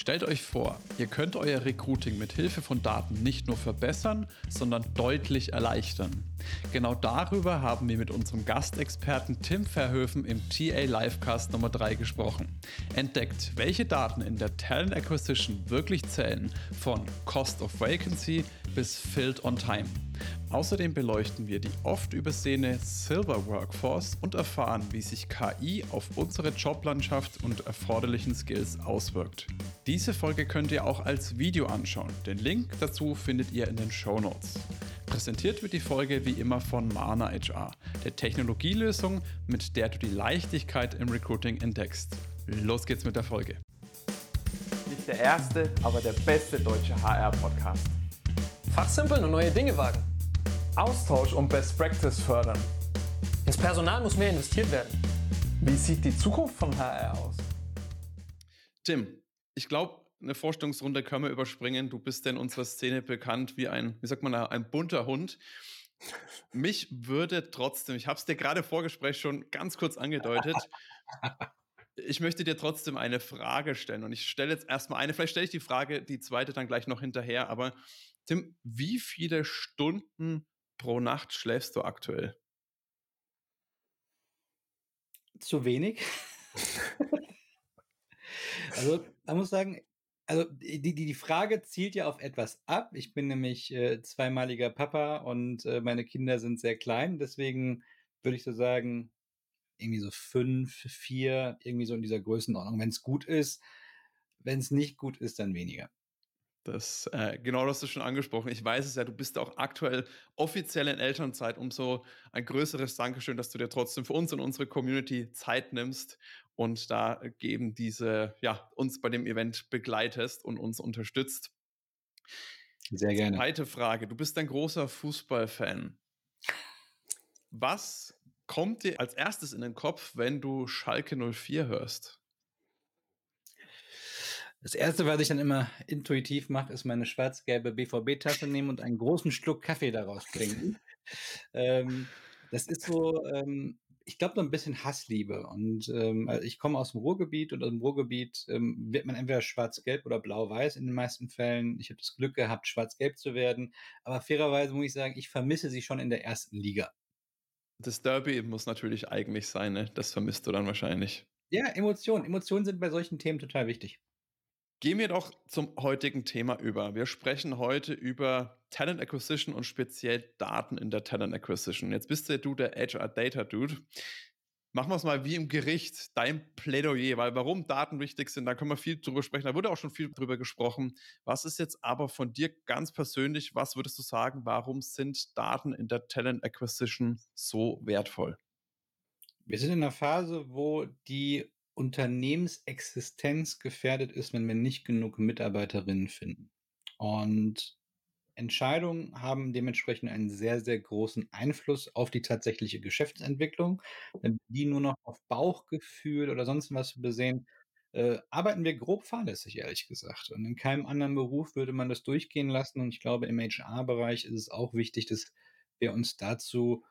Stellt euch vor, ihr könnt euer Recruiting mit Hilfe von Daten nicht nur verbessern, sondern deutlich erleichtern. Genau darüber haben wir mit unserem Gastexperten Tim Verhöfen im TA Livecast Nummer 3 gesprochen. Entdeckt, welche Daten in der Talent Acquisition wirklich zählen, von Cost of Vacancy bis Filled on Time. Außerdem beleuchten wir die oft übersehene Silver Workforce und erfahren, wie sich KI auf unsere Joblandschaft und erforderlichen Skills auswirkt. Diese Folge könnt ihr auch als Video anschauen. Den Link dazu findet ihr in den Show Notes. Präsentiert wird die Folge wie immer von Mana HR, der Technologielösung, mit der du die Leichtigkeit im Recruiting entdeckst. Los geht's mit der Folge. Nicht der erste, aber der beste deutsche HR-Podcast. Fachsimpeln und neue Dinge wagen. Austausch und Best Practice fördern. Ins Personal muss mehr investiert werden. Wie sieht die Zukunft von HR aus? Tim, ich glaube, eine Vorstellungsrunde können wir überspringen. Du bist in unserer Szene bekannt wie ein, wie sagt man, ein bunter Hund. Mich würde trotzdem, ich habe es dir gerade vor Gespräch schon ganz kurz angedeutet, ich möchte dir trotzdem eine Frage stellen und ich stelle jetzt erstmal eine, vielleicht stelle ich die Frage, die zweite dann gleich noch hinterher, aber Tim, wie viele Stunden pro Nacht schläfst du aktuell? Zu wenig. also, man muss sagen, also die, die, Frage zielt ja auf etwas ab. Ich bin nämlich äh, zweimaliger Papa und äh, meine Kinder sind sehr klein. Deswegen würde ich so sagen, irgendwie so fünf, vier, irgendwie so in dieser Größenordnung, wenn es gut ist. Wenn es nicht gut ist, dann weniger. Das, äh, genau, das hast du schon angesprochen. Ich weiß es ja, du bist auch aktuell offiziell in Elternzeit. Umso ein größeres Dankeschön, dass du dir trotzdem für uns und unsere Community Zeit nimmst und da geben diese, ja, uns bei dem Event begleitest und uns unterstützt. Sehr gerne. Zweite Frage. Du bist ein großer Fußballfan. Was kommt dir als erstes in den Kopf, wenn du Schalke 04 hörst? Das erste, was ich dann immer intuitiv mache, ist meine schwarz-gelbe BVB-Tasse nehmen und einen großen Schluck Kaffee daraus trinken. ähm, das ist so, ähm, ich glaube, so ein bisschen Hassliebe. Und ähm, also ich komme aus dem Ruhrgebiet und aus dem Ruhrgebiet ähm, wird man entweder schwarz-gelb oder blau-weiß in den meisten Fällen. Ich habe das Glück gehabt, schwarz-gelb zu werden. Aber fairerweise muss ich sagen, ich vermisse sie schon in der ersten Liga. Das Derby muss natürlich eigentlich sein, ne? Das vermisst du dann wahrscheinlich. Ja, Emotionen. Emotionen sind bei solchen Themen total wichtig. Gehen wir doch zum heutigen Thema über. Wir sprechen heute über Talent Acquisition und speziell Daten in der Talent Acquisition. Jetzt bist ja du der HR Data Dude. Machen wir es mal wie im Gericht, dein Plädoyer, weil warum Daten wichtig sind, da können wir viel drüber sprechen. Da wurde auch schon viel drüber gesprochen. Was ist jetzt aber von dir ganz persönlich, was würdest du sagen, warum sind Daten in der Talent Acquisition so wertvoll? Wir sind in einer Phase, wo die Unternehmensexistenz gefährdet ist, wenn wir nicht genug Mitarbeiterinnen finden. Und Entscheidungen haben dementsprechend einen sehr, sehr großen Einfluss auf die tatsächliche Geschäftsentwicklung. Wenn wir die nur noch auf Bauchgefühl oder sonst was besehen, äh, arbeiten wir grob fahrlässig, ehrlich gesagt. Und in keinem anderen Beruf würde man das durchgehen lassen. Und ich glaube, im HR-Bereich ist es auch wichtig, dass wir uns dazu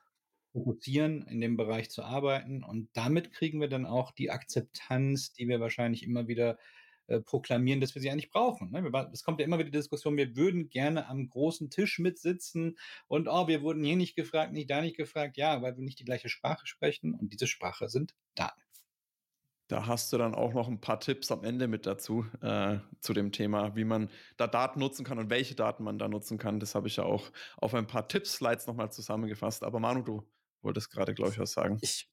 fokussieren, in dem Bereich zu arbeiten. Und damit kriegen wir dann auch die Akzeptanz, die wir wahrscheinlich immer wieder äh, proklamieren, dass wir sie eigentlich brauchen. Ne? Es kommt ja immer wieder die Diskussion, wir würden gerne am großen Tisch mitsitzen und oh, wir wurden hier nicht gefragt, nicht da nicht gefragt. Ja, weil wir nicht die gleiche Sprache sprechen und diese Sprache sind Daten. Da hast du dann auch noch ein paar Tipps am Ende mit dazu, äh, zu dem Thema, wie man da Daten nutzen kann und welche Daten man da nutzen kann. Das habe ich ja auch auf ein paar Tipps-Slides nochmal zusammengefasst. Aber Manu, du wolltest gerade, glaube ich, was sagen. Ich,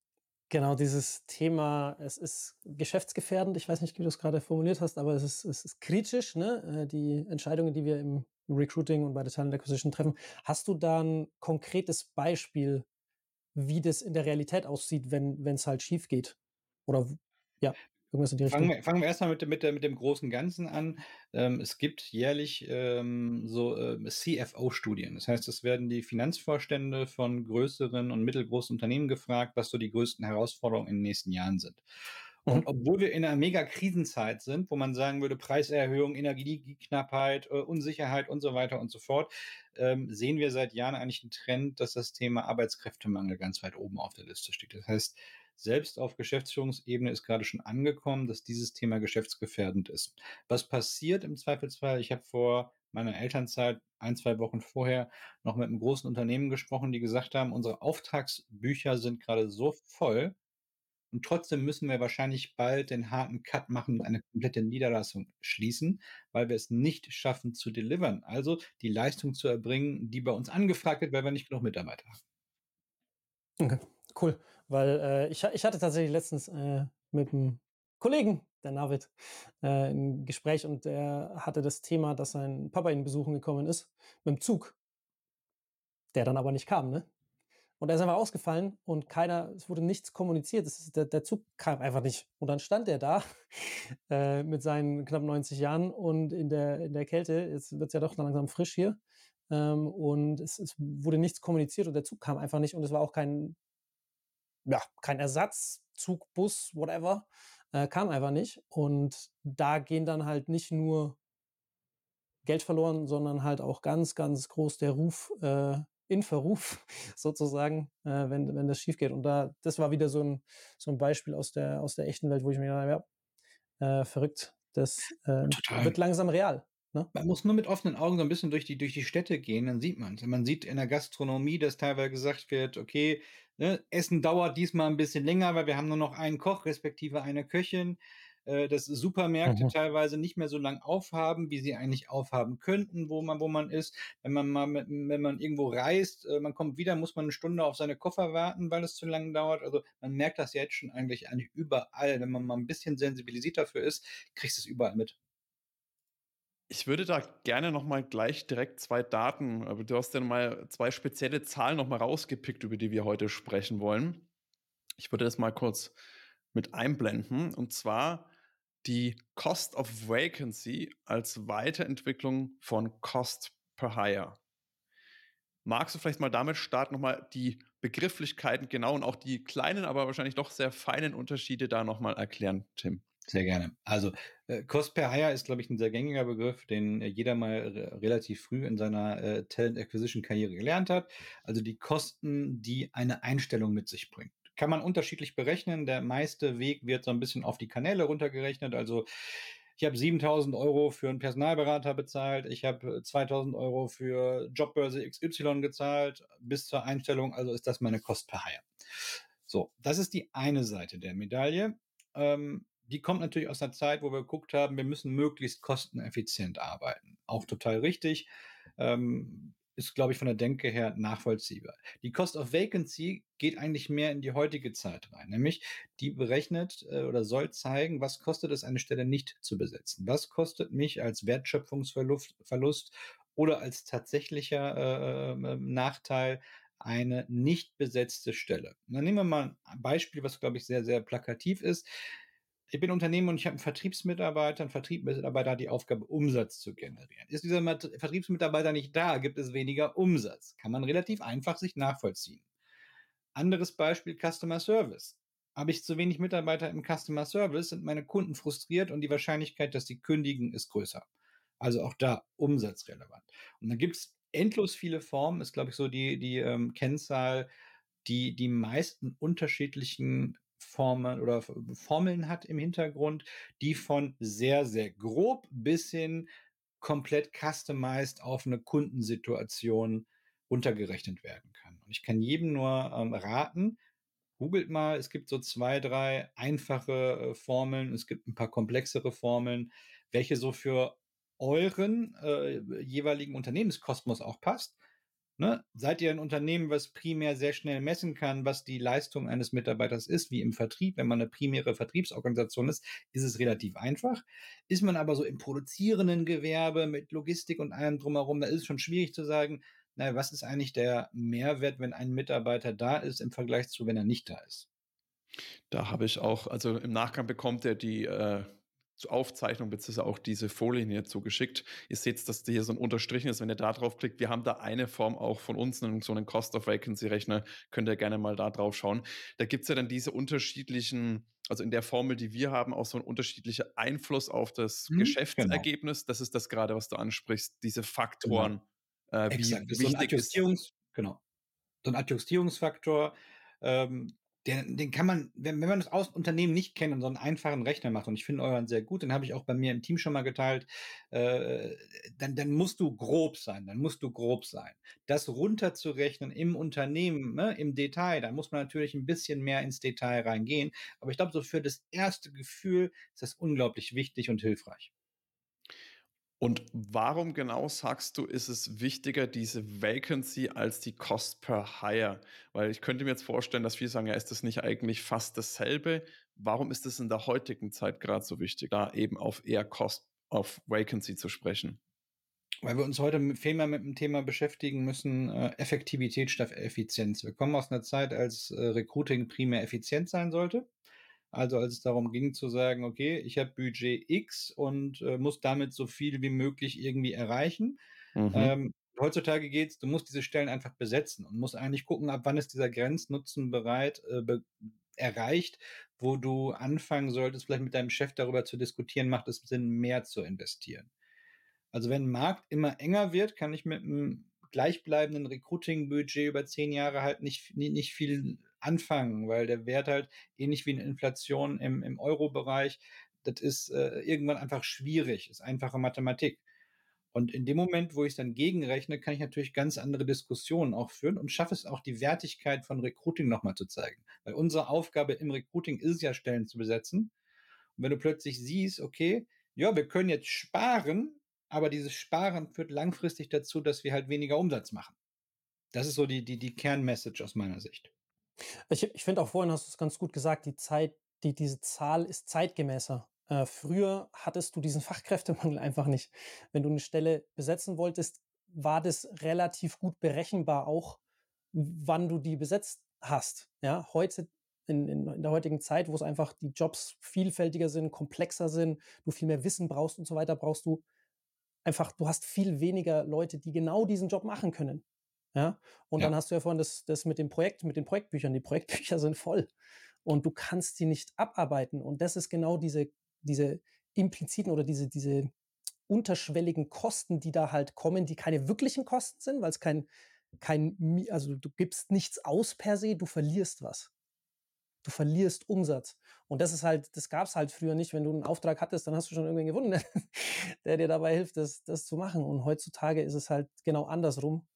genau, dieses Thema, es ist geschäftsgefährdend. Ich weiß nicht, wie du es gerade formuliert hast, aber es ist, es ist kritisch, ne? Äh, die Entscheidungen, die wir im Recruiting und bei der Talent Acquisition treffen. Hast du da ein konkretes Beispiel, wie das in der Realität aussieht, wenn es halt schief geht? Oder ja. Irgendwas in die Richtung. Fangen wir, fangen wir erstmal mit, mit, mit dem großen Ganzen an. Ähm, es gibt jährlich ähm, so äh, CFO-Studien. Das heißt, es werden die Finanzvorstände von größeren und mittelgroßen Unternehmen gefragt, was so die größten Herausforderungen in den nächsten Jahren sind. Und mhm. obwohl wir in einer mega Krisenzeit sind, wo man sagen würde, Preiserhöhung, Energieknappheit, äh, Unsicherheit und so weiter und so fort, ähm, sehen wir seit Jahren eigentlich einen Trend, dass das Thema Arbeitskräftemangel ganz weit oben auf der Liste steht. Das heißt, selbst auf Geschäftsführungsebene ist gerade schon angekommen, dass dieses Thema geschäftsgefährdend ist. Was passiert im Zweifelsfall? Ich habe vor meiner Elternzeit ein, zwei Wochen vorher noch mit einem großen Unternehmen gesprochen, die gesagt haben, unsere Auftragsbücher sind gerade so voll, und trotzdem müssen wir wahrscheinlich bald den harten Cut machen und eine komplette Niederlassung schließen, weil wir es nicht schaffen zu delivern. Also die Leistung zu erbringen, die bei uns angefragt wird, weil wir nicht genug Mitarbeiter haben. Okay, cool. Weil äh, ich, ich hatte tatsächlich letztens äh, mit einem Kollegen, der Navid, äh, ein Gespräch und der hatte das Thema, dass sein Papa ihn besuchen gekommen ist mit dem Zug. Der dann aber nicht kam, ne? Und er ist einfach ausgefallen und keiner, es wurde nichts kommuniziert. Ist, der, der, Zug kam einfach nicht. Und dann stand er da äh, mit seinen knapp 90 Jahren und in der, in der Kälte, jetzt wird es ja doch langsam frisch hier. Ähm, und es, es, wurde nichts kommuniziert und der Zug kam einfach nicht. Und es war auch kein, ja, kein Ersatz, Zug, Bus, whatever, äh, kam einfach nicht. Und da gehen dann halt nicht nur Geld verloren, sondern halt auch ganz, ganz groß der Ruf äh, in Verruf sozusagen, äh, wenn, wenn das schief geht. Und da, das war wieder so ein, so ein Beispiel aus der, aus der echten Welt, wo ich mir gedacht habe, ja, äh, verrückt, das äh, wird langsam real. Ne? Man muss nur mit offenen Augen so ein bisschen durch die, durch die Städte gehen, dann sieht man es. Man sieht in der Gastronomie, dass teilweise gesagt wird, okay, ne, Essen dauert diesmal ein bisschen länger, weil wir haben nur noch einen Koch, respektive eine Köchin. Äh, dass Supermärkte mhm. teilweise nicht mehr so lang aufhaben, wie sie eigentlich aufhaben könnten, wo man, wo man ist. Wenn man mal, mit, wenn man irgendwo reist, äh, man kommt wieder, muss man eine Stunde auf seine Koffer warten, weil es zu lange dauert. Also man merkt das jetzt schon eigentlich, eigentlich überall. Wenn man mal ein bisschen sensibilisiert dafür ist, kriegst du es überall mit. Ich würde da gerne noch mal gleich direkt zwei Daten, aber du hast ja mal zwei spezielle Zahlen noch mal rausgepickt, über die wir heute sprechen wollen. Ich würde das mal kurz mit einblenden. Und zwar die Cost of Vacancy als Weiterentwicklung von Cost per Hire. Magst du vielleicht mal damit starten, nochmal die Begrifflichkeiten genau und auch die kleinen, aber wahrscheinlich doch sehr feinen Unterschiede da nochmal erklären, Tim? Sehr gerne. Also äh, Cost per Hire ist, glaube ich, ein sehr gängiger Begriff, den äh, jeder mal re relativ früh in seiner äh, Talent Acquisition Karriere gelernt hat. Also die Kosten, die eine Einstellung mit sich bringt kann man unterschiedlich berechnen. Der meiste Weg wird so ein bisschen auf die Kanäle runtergerechnet. Also ich habe 7000 Euro für einen Personalberater bezahlt, ich habe 2000 Euro für Jobbörse XY gezahlt, bis zur Einstellung, also ist das meine Kost per Hire. So, das ist die eine Seite der Medaille. Ähm, die kommt natürlich aus einer Zeit, wo wir geguckt haben, wir müssen möglichst kosteneffizient arbeiten. Auch total richtig. Ähm, ist, glaube ich, von der Denke her nachvollziehbar. Die Cost of Vacancy geht eigentlich mehr in die heutige Zeit rein, nämlich die berechnet äh, oder soll zeigen, was kostet es, eine Stelle nicht zu besetzen. Was kostet mich als Wertschöpfungsverlust oder als tatsächlicher äh, äh, Nachteil eine nicht besetzte Stelle. Und dann nehmen wir mal ein Beispiel, was, glaube ich, sehr, sehr plakativ ist ich bin Unternehmer und ich habe einen Vertriebsmitarbeiter. Ein Vertriebsmitarbeiter hat die Aufgabe, Umsatz zu generieren. Ist dieser Vertriebsmitarbeiter nicht da, gibt es weniger Umsatz. Kann man relativ einfach sich nachvollziehen. Anderes Beispiel, Customer Service. Habe ich zu wenig Mitarbeiter im Customer Service, sind meine Kunden frustriert und die Wahrscheinlichkeit, dass sie kündigen, ist größer. Also auch da umsatzrelevant. Und dann gibt es endlos viele Formen, ist glaube ich so die, die ähm, Kennzahl, die die meisten unterschiedlichen Formeln oder Formeln hat im Hintergrund, die von sehr, sehr grob bis hin komplett customized auf eine Kundensituation runtergerechnet werden kann. Und ich kann jedem nur ähm, raten, googelt mal, es gibt so zwei, drei einfache äh, Formeln, es gibt ein paar komplexere Formeln, welche so für euren äh, jeweiligen Unternehmenskosmos auch passt. Ne? Seid ihr ein Unternehmen, was primär sehr schnell messen kann, was die Leistung eines Mitarbeiters ist, wie im Vertrieb? Wenn man eine primäre Vertriebsorganisation ist, ist es relativ einfach. Ist man aber so im produzierenden Gewerbe mit Logistik und allem drumherum, da ist es schon schwierig zu sagen, naja, was ist eigentlich der Mehrwert, wenn ein Mitarbeiter da ist im Vergleich zu, wenn er nicht da ist? Da habe ich auch, also im Nachgang bekommt er die äh, zur Aufzeichnung beziehungsweise auch diese Folien hier zugeschickt. Ihr seht, dass hier so ein Unterstrichen ist, wenn ihr da drauf klickt. Wir haben da eine Form auch von uns, so einen Cost of Vacancy Rechner. Könnt ihr gerne mal da drauf schauen. Da gibt es ja dann diese unterschiedlichen, also in der Formel, die wir haben, auch so ein unterschiedlicher Einfluss auf das hm, Geschäftsergebnis. Genau. Das ist das gerade, was du ansprichst, diese Faktoren. Genau. Äh, wie Exakt. wichtig so ist. Genau. So ein Adjustierungsfaktor. Ähm, den, den kann man, wenn, wenn man das aus Unternehmen nicht kennt und so einen einfachen Rechner macht, und ich finde euren sehr gut, den habe ich auch bei mir im Team schon mal geteilt, äh, dann, dann musst du grob sein, dann musst du grob sein. Das runterzurechnen im Unternehmen, ne, im Detail, da muss man natürlich ein bisschen mehr ins Detail reingehen. Aber ich glaube, so für das erste Gefühl ist das unglaublich wichtig und hilfreich. Und warum genau sagst du, ist es wichtiger, diese Vacancy als die Cost per Hire? Weil ich könnte mir jetzt vorstellen, dass viele sagen, ja, ist das nicht eigentlich fast dasselbe? Warum ist es in der heutigen Zeit gerade so wichtig, da eben auf eher Cost auf Vacancy zu sprechen? Weil wir uns heute viel mehr mit dem Thema beschäftigen müssen, äh, Effektivität statt Effizienz. Wir kommen aus einer Zeit, als äh, Recruiting primär effizient sein sollte. Also als es darum ging zu sagen, okay, ich habe Budget X und äh, muss damit so viel wie möglich irgendwie erreichen. Mhm. Ähm, heutzutage geht es, du musst diese Stellen einfach besetzen und musst eigentlich gucken, ab wann ist dieser Grenznutzen bereit, äh, be erreicht, wo du anfangen solltest, vielleicht mit deinem Chef darüber zu diskutieren, macht es Sinn, mehr zu investieren. Also wenn ein Markt immer enger wird, kann ich mit einem gleichbleibenden Recruiting-Budget über zehn Jahre halt nicht, nicht, nicht viel anfangen, weil der Wert halt ähnlich wie eine Inflation im, im Euro-Bereich, das ist äh, irgendwann einfach schwierig, ist einfache Mathematik. Und in dem Moment, wo ich es dann gegenrechne, kann ich natürlich ganz andere Diskussionen auch führen und schaffe es auch, die Wertigkeit von Recruiting nochmal zu zeigen. Weil unsere Aufgabe im Recruiting ist ja, Stellen zu besetzen. Und wenn du plötzlich siehst, okay, ja, wir können jetzt sparen, aber dieses Sparen führt langfristig dazu, dass wir halt weniger Umsatz machen. Das ist so die, die, die Kernmessage aus meiner Sicht. Ich, ich finde auch vorhin hast du es ganz gut gesagt, die Zeit, die, diese Zahl ist zeitgemäßer. Äh, früher hattest du diesen Fachkräftemangel einfach nicht. Wenn du eine Stelle besetzen wolltest, war das relativ gut berechenbar auch, wann du die besetzt hast. Ja, heute in, in, in, der heutigen Zeit, wo es einfach die Jobs vielfältiger sind, komplexer sind, du viel mehr Wissen brauchst und so weiter, brauchst du einfach, du hast viel weniger Leute, die genau diesen Job machen können. Ja, und ja. dann hast du ja vorhin das, das mit dem Projekt, mit den Projektbüchern. Die Projektbücher sind voll und du kannst die nicht abarbeiten. Und das ist genau diese, diese impliziten oder diese, diese unterschwelligen Kosten, die da halt kommen, die keine wirklichen Kosten sind, weil es kein, kein, also du gibst nichts aus per se, du verlierst was. Du verlierst Umsatz. Und das ist halt, das gab es halt früher nicht. Wenn du einen Auftrag hattest, dann hast du schon irgendwen gefunden, der dir dabei hilft, das, das zu machen. Und heutzutage ist es halt genau andersrum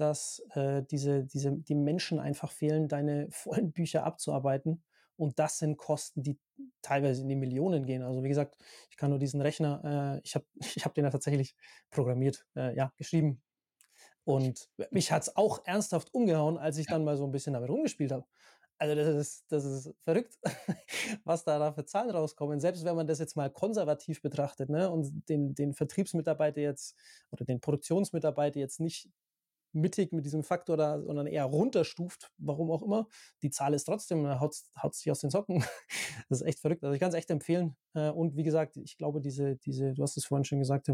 dass äh, diese, diese, die Menschen einfach fehlen, deine vollen Bücher abzuarbeiten. Und das sind Kosten, die teilweise in die Millionen gehen. Also wie gesagt, ich kann nur diesen Rechner, äh, ich habe ich hab den ja tatsächlich programmiert, äh, ja, geschrieben. Und mich hat es auch ernsthaft umgehauen, als ich dann mal so ein bisschen damit rumgespielt habe. Also das ist, das ist verrückt, was da, da für Zahlen rauskommen. Selbst wenn man das jetzt mal konservativ betrachtet ne, und den, den Vertriebsmitarbeiter jetzt oder den Produktionsmitarbeiter jetzt nicht mittig mit diesem Faktor da, sondern eher runterstuft, warum auch immer. Die Zahl ist trotzdem, haut, haut sich aus den Socken. das ist echt verrückt. Also ich kann es echt empfehlen. Äh, und wie gesagt, ich glaube, diese, diese, du hast es vorhin schon gesagt,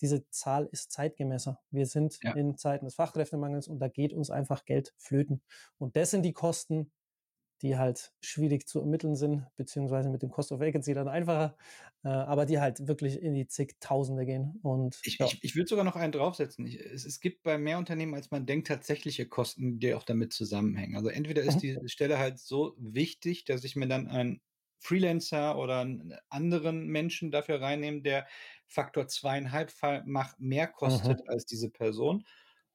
diese Zahl ist zeitgemäßer. Wir sind ja. in Zeiten des Fachkräftemangels und da geht uns einfach Geld flöten. Und das sind die Kosten, die halt schwierig zu ermitteln sind, beziehungsweise mit dem Cost of Vacancy dann einfacher, äh, aber die halt wirklich in die zigtausende gehen. Und, ich, ja. ich, ich würde sogar noch einen draufsetzen. Ich, es, es, gibt bei mehr Unternehmen, als man denkt, tatsächliche Kosten, die auch damit zusammenhängen. Also entweder ist mhm. die Stelle halt so wichtig, dass ich mir dann einen Freelancer oder einen anderen Menschen dafür reinnehme, der Faktor zweieinhalb mehr kostet mhm. als diese Person.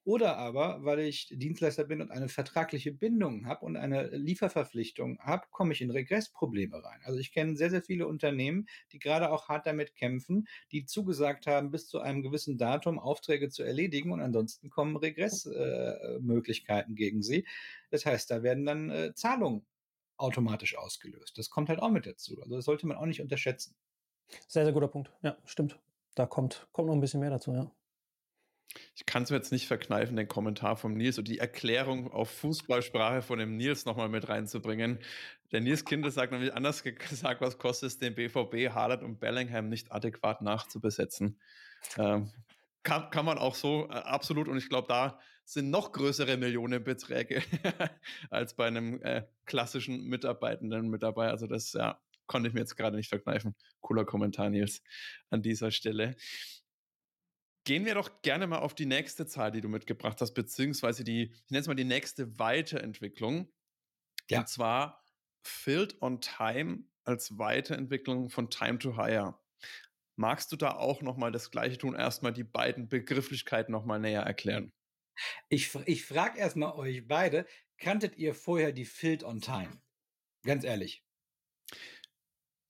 Oder aber, weil ich Dienstleister bin und eine vertragliche Bindung habe und eine Lieferverpflichtung habe, komme ich in Regressprobleme rein. Also ich kenne sehr, sehr viele Unternehmen, die gerade auch hart damit kämpfen, die zugesagt haben, bis zu einem gewissen Datum Aufträge zu erledigen und ansonsten kommen Regressmöglichkeiten äh, gegen sie. Das heißt, da werden dann äh, Zahlungen automatisch ausgelöst. Das kommt halt auch mit dazu. Also das sollte man auch nicht unterschätzen. Sehr, sehr guter Punkt. Ja, stimmt. Da kommt, kommt noch ein bisschen mehr dazu, ja. Ich kann es mir jetzt nicht verkneifen, den Kommentar vom Nils und die Erklärung auf Fußballsprache von dem Nils nochmal mit reinzubringen. Der Nils Kinder sagt nämlich anders gesagt, was kostet es den BVB, Haaland und Bellingham nicht adäquat nachzubesetzen. Ähm, kann, kann man auch so äh, absolut und ich glaube, da sind noch größere Millionenbeträge als bei einem äh, klassischen Mitarbeitenden mit dabei. Also das ja, konnte ich mir jetzt gerade nicht verkneifen. Cooler Kommentar, Nils, an dieser Stelle. Gehen wir doch gerne mal auf die nächste Zahl, die du mitgebracht hast, beziehungsweise die, ich nenne es mal die nächste Weiterentwicklung. Ja. Und zwar Filled on Time als Weiterentwicklung von Time to Hire. Magst du da auch nochmal das Gleiche tun? Erstmal die beiden Begrifflichkeiten nochmal näher erklären. Ich, ich frage erstmal euch beide, kanntet ihr vorher die Filled on Time? Ganz ehrlich.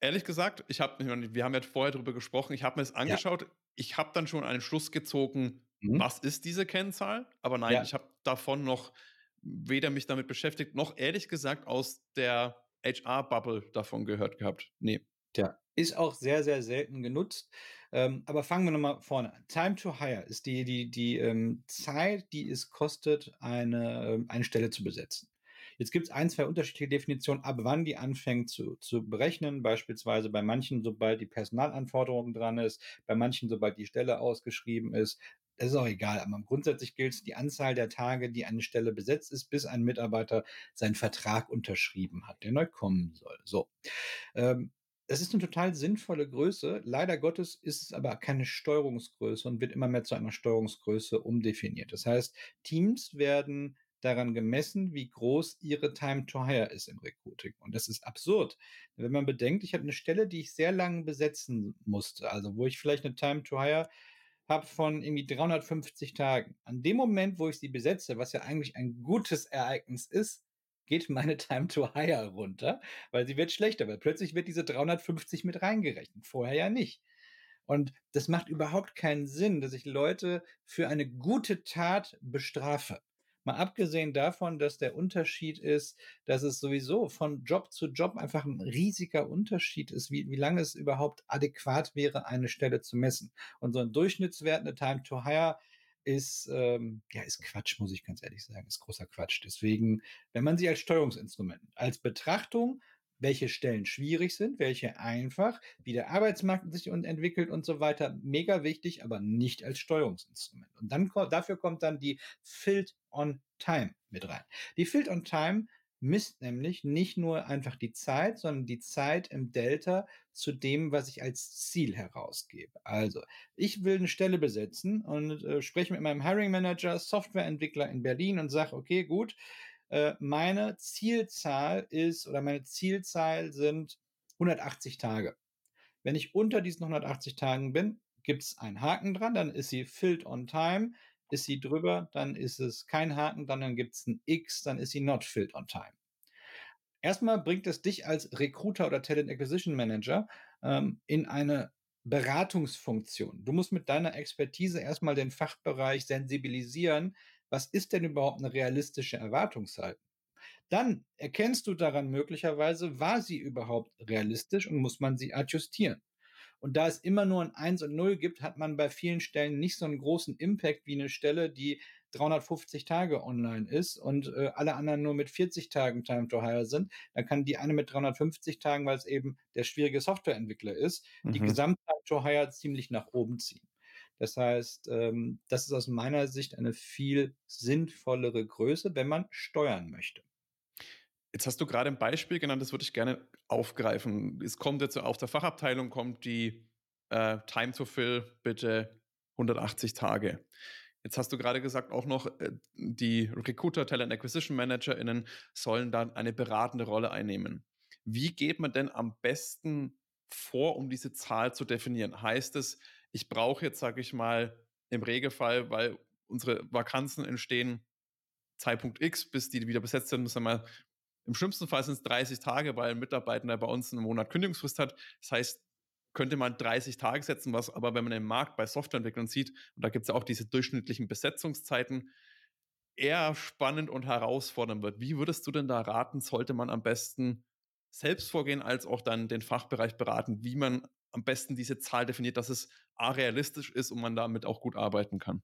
Ehrlich gesagt, ich habe, wir haben ja vorher darüber gesprochen, ich habe mir das angeschaut, ja. ich habe dann schon einen Schluss gezogen, mhm. was ist diese Kennzahl? Aber nein, ja. ich habe davon noch weder mich damit beschäftigt, noch ehrlich gesagt aus der HR-Bubble davon gehört gehabt. Nee. Ja, ist auch sehr, sehr selten genutzt. Ähm, aber fangen wir nochmal vorne an. Time to hire ist die, die, die ähm, Zeit, die es kostet, eine, ähm, eine Stelle zu besetzen. Jetzt gibt es ein, zwei unterschiedliche Definitionen, ab wann die anfängt zu, zu berechnen. Beispielsweise bei manchen, sobald die Personalanforderung dran ist, bei manchen, sobald die Stelle ausgeschrieben ist. Das ist auch egal, aber grundsätzlich gilt die Anzahl der Tage, die eine Stelle besetzt ist, bis ein Mitarbeiter seinen Vertrag unterschrieben hat, der neu kommen soll. So. Ähm, das ist eine total sinnvolle Größe. Leider Gottes ist es aber keine Steuerungsgröße und wird immer mehr zu einer Steuerungsgröße umdefiniert. Das heißt, Teams werden daran gemessen, wie groß ihre Time to Hire ist im Recruiting. Und das ist absurd. Wenn man bedenkt, ich habe eine Stelle, die ich sehr lange besetzen musste, also wo ich vielleicht eine Time to Hire habe von irgendwie 350 Tagen. An dem Moment, wo ich sie besetze, was ja eigentlich ein gutes Ereignis ist, geht meine Time to Hire runter, weil sie wird schlechter, weil plötzlich wird diese 350 mit reingerechnet, vorher ja nicht. Und das macht überhaupt keinen Sinn, dass ich Leute für eine gute Tat bestrafe. Mal abgesehen davon, dass der Unterschied ist, dass es sowieso von Job zu Job einfach ein riesiger Unterschied ist, wie, wie lange es überhaupt adäquat wäre, eine Stelle zu messen. Und so ein Durchschnittswert, eine Time to Hire, ist, ähm, ja, ist Quatsch, muss ich ganz ehrlich sagen, ist großer Quatsch. Deswegen, wenn man sie als Steuerungsinstrument, als Betrachtung welche Stellen schwierig sind, welche einfach, wie der Arbeitsmarkt sich entwickelt und so weiter. Mega wichtig, aber nicht als Steuerungsinstrument. Und dann dafür kommt dann die Filled on Time mit rein. Die Filled on Time misst nämlich nicht nur einfach die Zeit, sondern die Zeit im Delta zu dem, was ich als Ziel herausgebe. Also, ich will eine Stelle besetzen und äh, spreche mit meinem Hiring Manager, Softwareentwickler in Berlin und sage, okay, gut, äh, meine Zielzahl ist oder meine Zielzahl sind 180 Tage. Wenn ich unter diesen 180 Tagen bin, gibt es einen Haken dran, dann ist sie filled on time. Ist sie drüber, dann ist es kein Haken, dann gibt es ein X, dann ist sie not filled on time. Erstmal bringt es dich als Recruiter oder Talent Acquisition Manager ähm, in eine Beratungsfunktion. Du musst mit deiner Expertise erstmal den Fachbereich sensibilisieren, was ist denn überhaupt eine realistische Erwartungshaltung? Dann erkennst du daran möglicherweise, war sie überhaupt realistisch und muss man sie adjustieren. Und da es immer nur ein 1 und 0 gibt, hat man bei vielen Stellen nicht so einen großen Impact wie eine Stelle, die 350 Tage online ist und äh, alle anderen nur mit 40 Tagen Time to Hire sind. Dann kann die eine mit 350 Tagen, weil es eben der schwierige Softwareentwickler ist, mhm. die Gesamttime to Hire ziemlich nach oben ziehen. Das heißt, ähm, das ist aus meiner Sicht eine viel sinnvollere Größe, wenn man steuern möchte. Jetzt hast du gerade ein Beispiel genannt, das würde ich gerne aufgreifen. Es kommt jetzt auf der Fachabteilung, kommt die äh, Time to Fill bitte 180 Tage. Jetzt hast du gerade gesagt, auch noch äh, die Recruiter, Talent Acquisition ManagerInnen sollen dann eine beratende Rolle einnehmen. Wie geht man denn am besten vor, um diese Zahl zu definieren? Heißt es, ich brauche jetzt, sage ich mal, im Regelfall, weil unsere Vakanzen entstehen, Zeitpunkt X, bis die wieder besetzt sind, müssen wir mal, im schlimmsten Fall sind es 30 Tage, weil ein Mitarbeiter bei uns einen Monat Kündigungsfrist hat. Das heißt, könnte man 30 Tage setzen, was aber, wenn man den Markt bei Softwareentwicklern sieht, und da gibt es ja auch diese durchschnittlichen Besetzungszeiten, eher spannend und herausfordernd wird. Wie würdest du denn da raten, sollte man am besten selbst vorgehen, als auch dann den Fachbereich beraten, wie man am besten diese Zahl definiert, dass es realistisch ist und man damit auch gut arbeiten kann?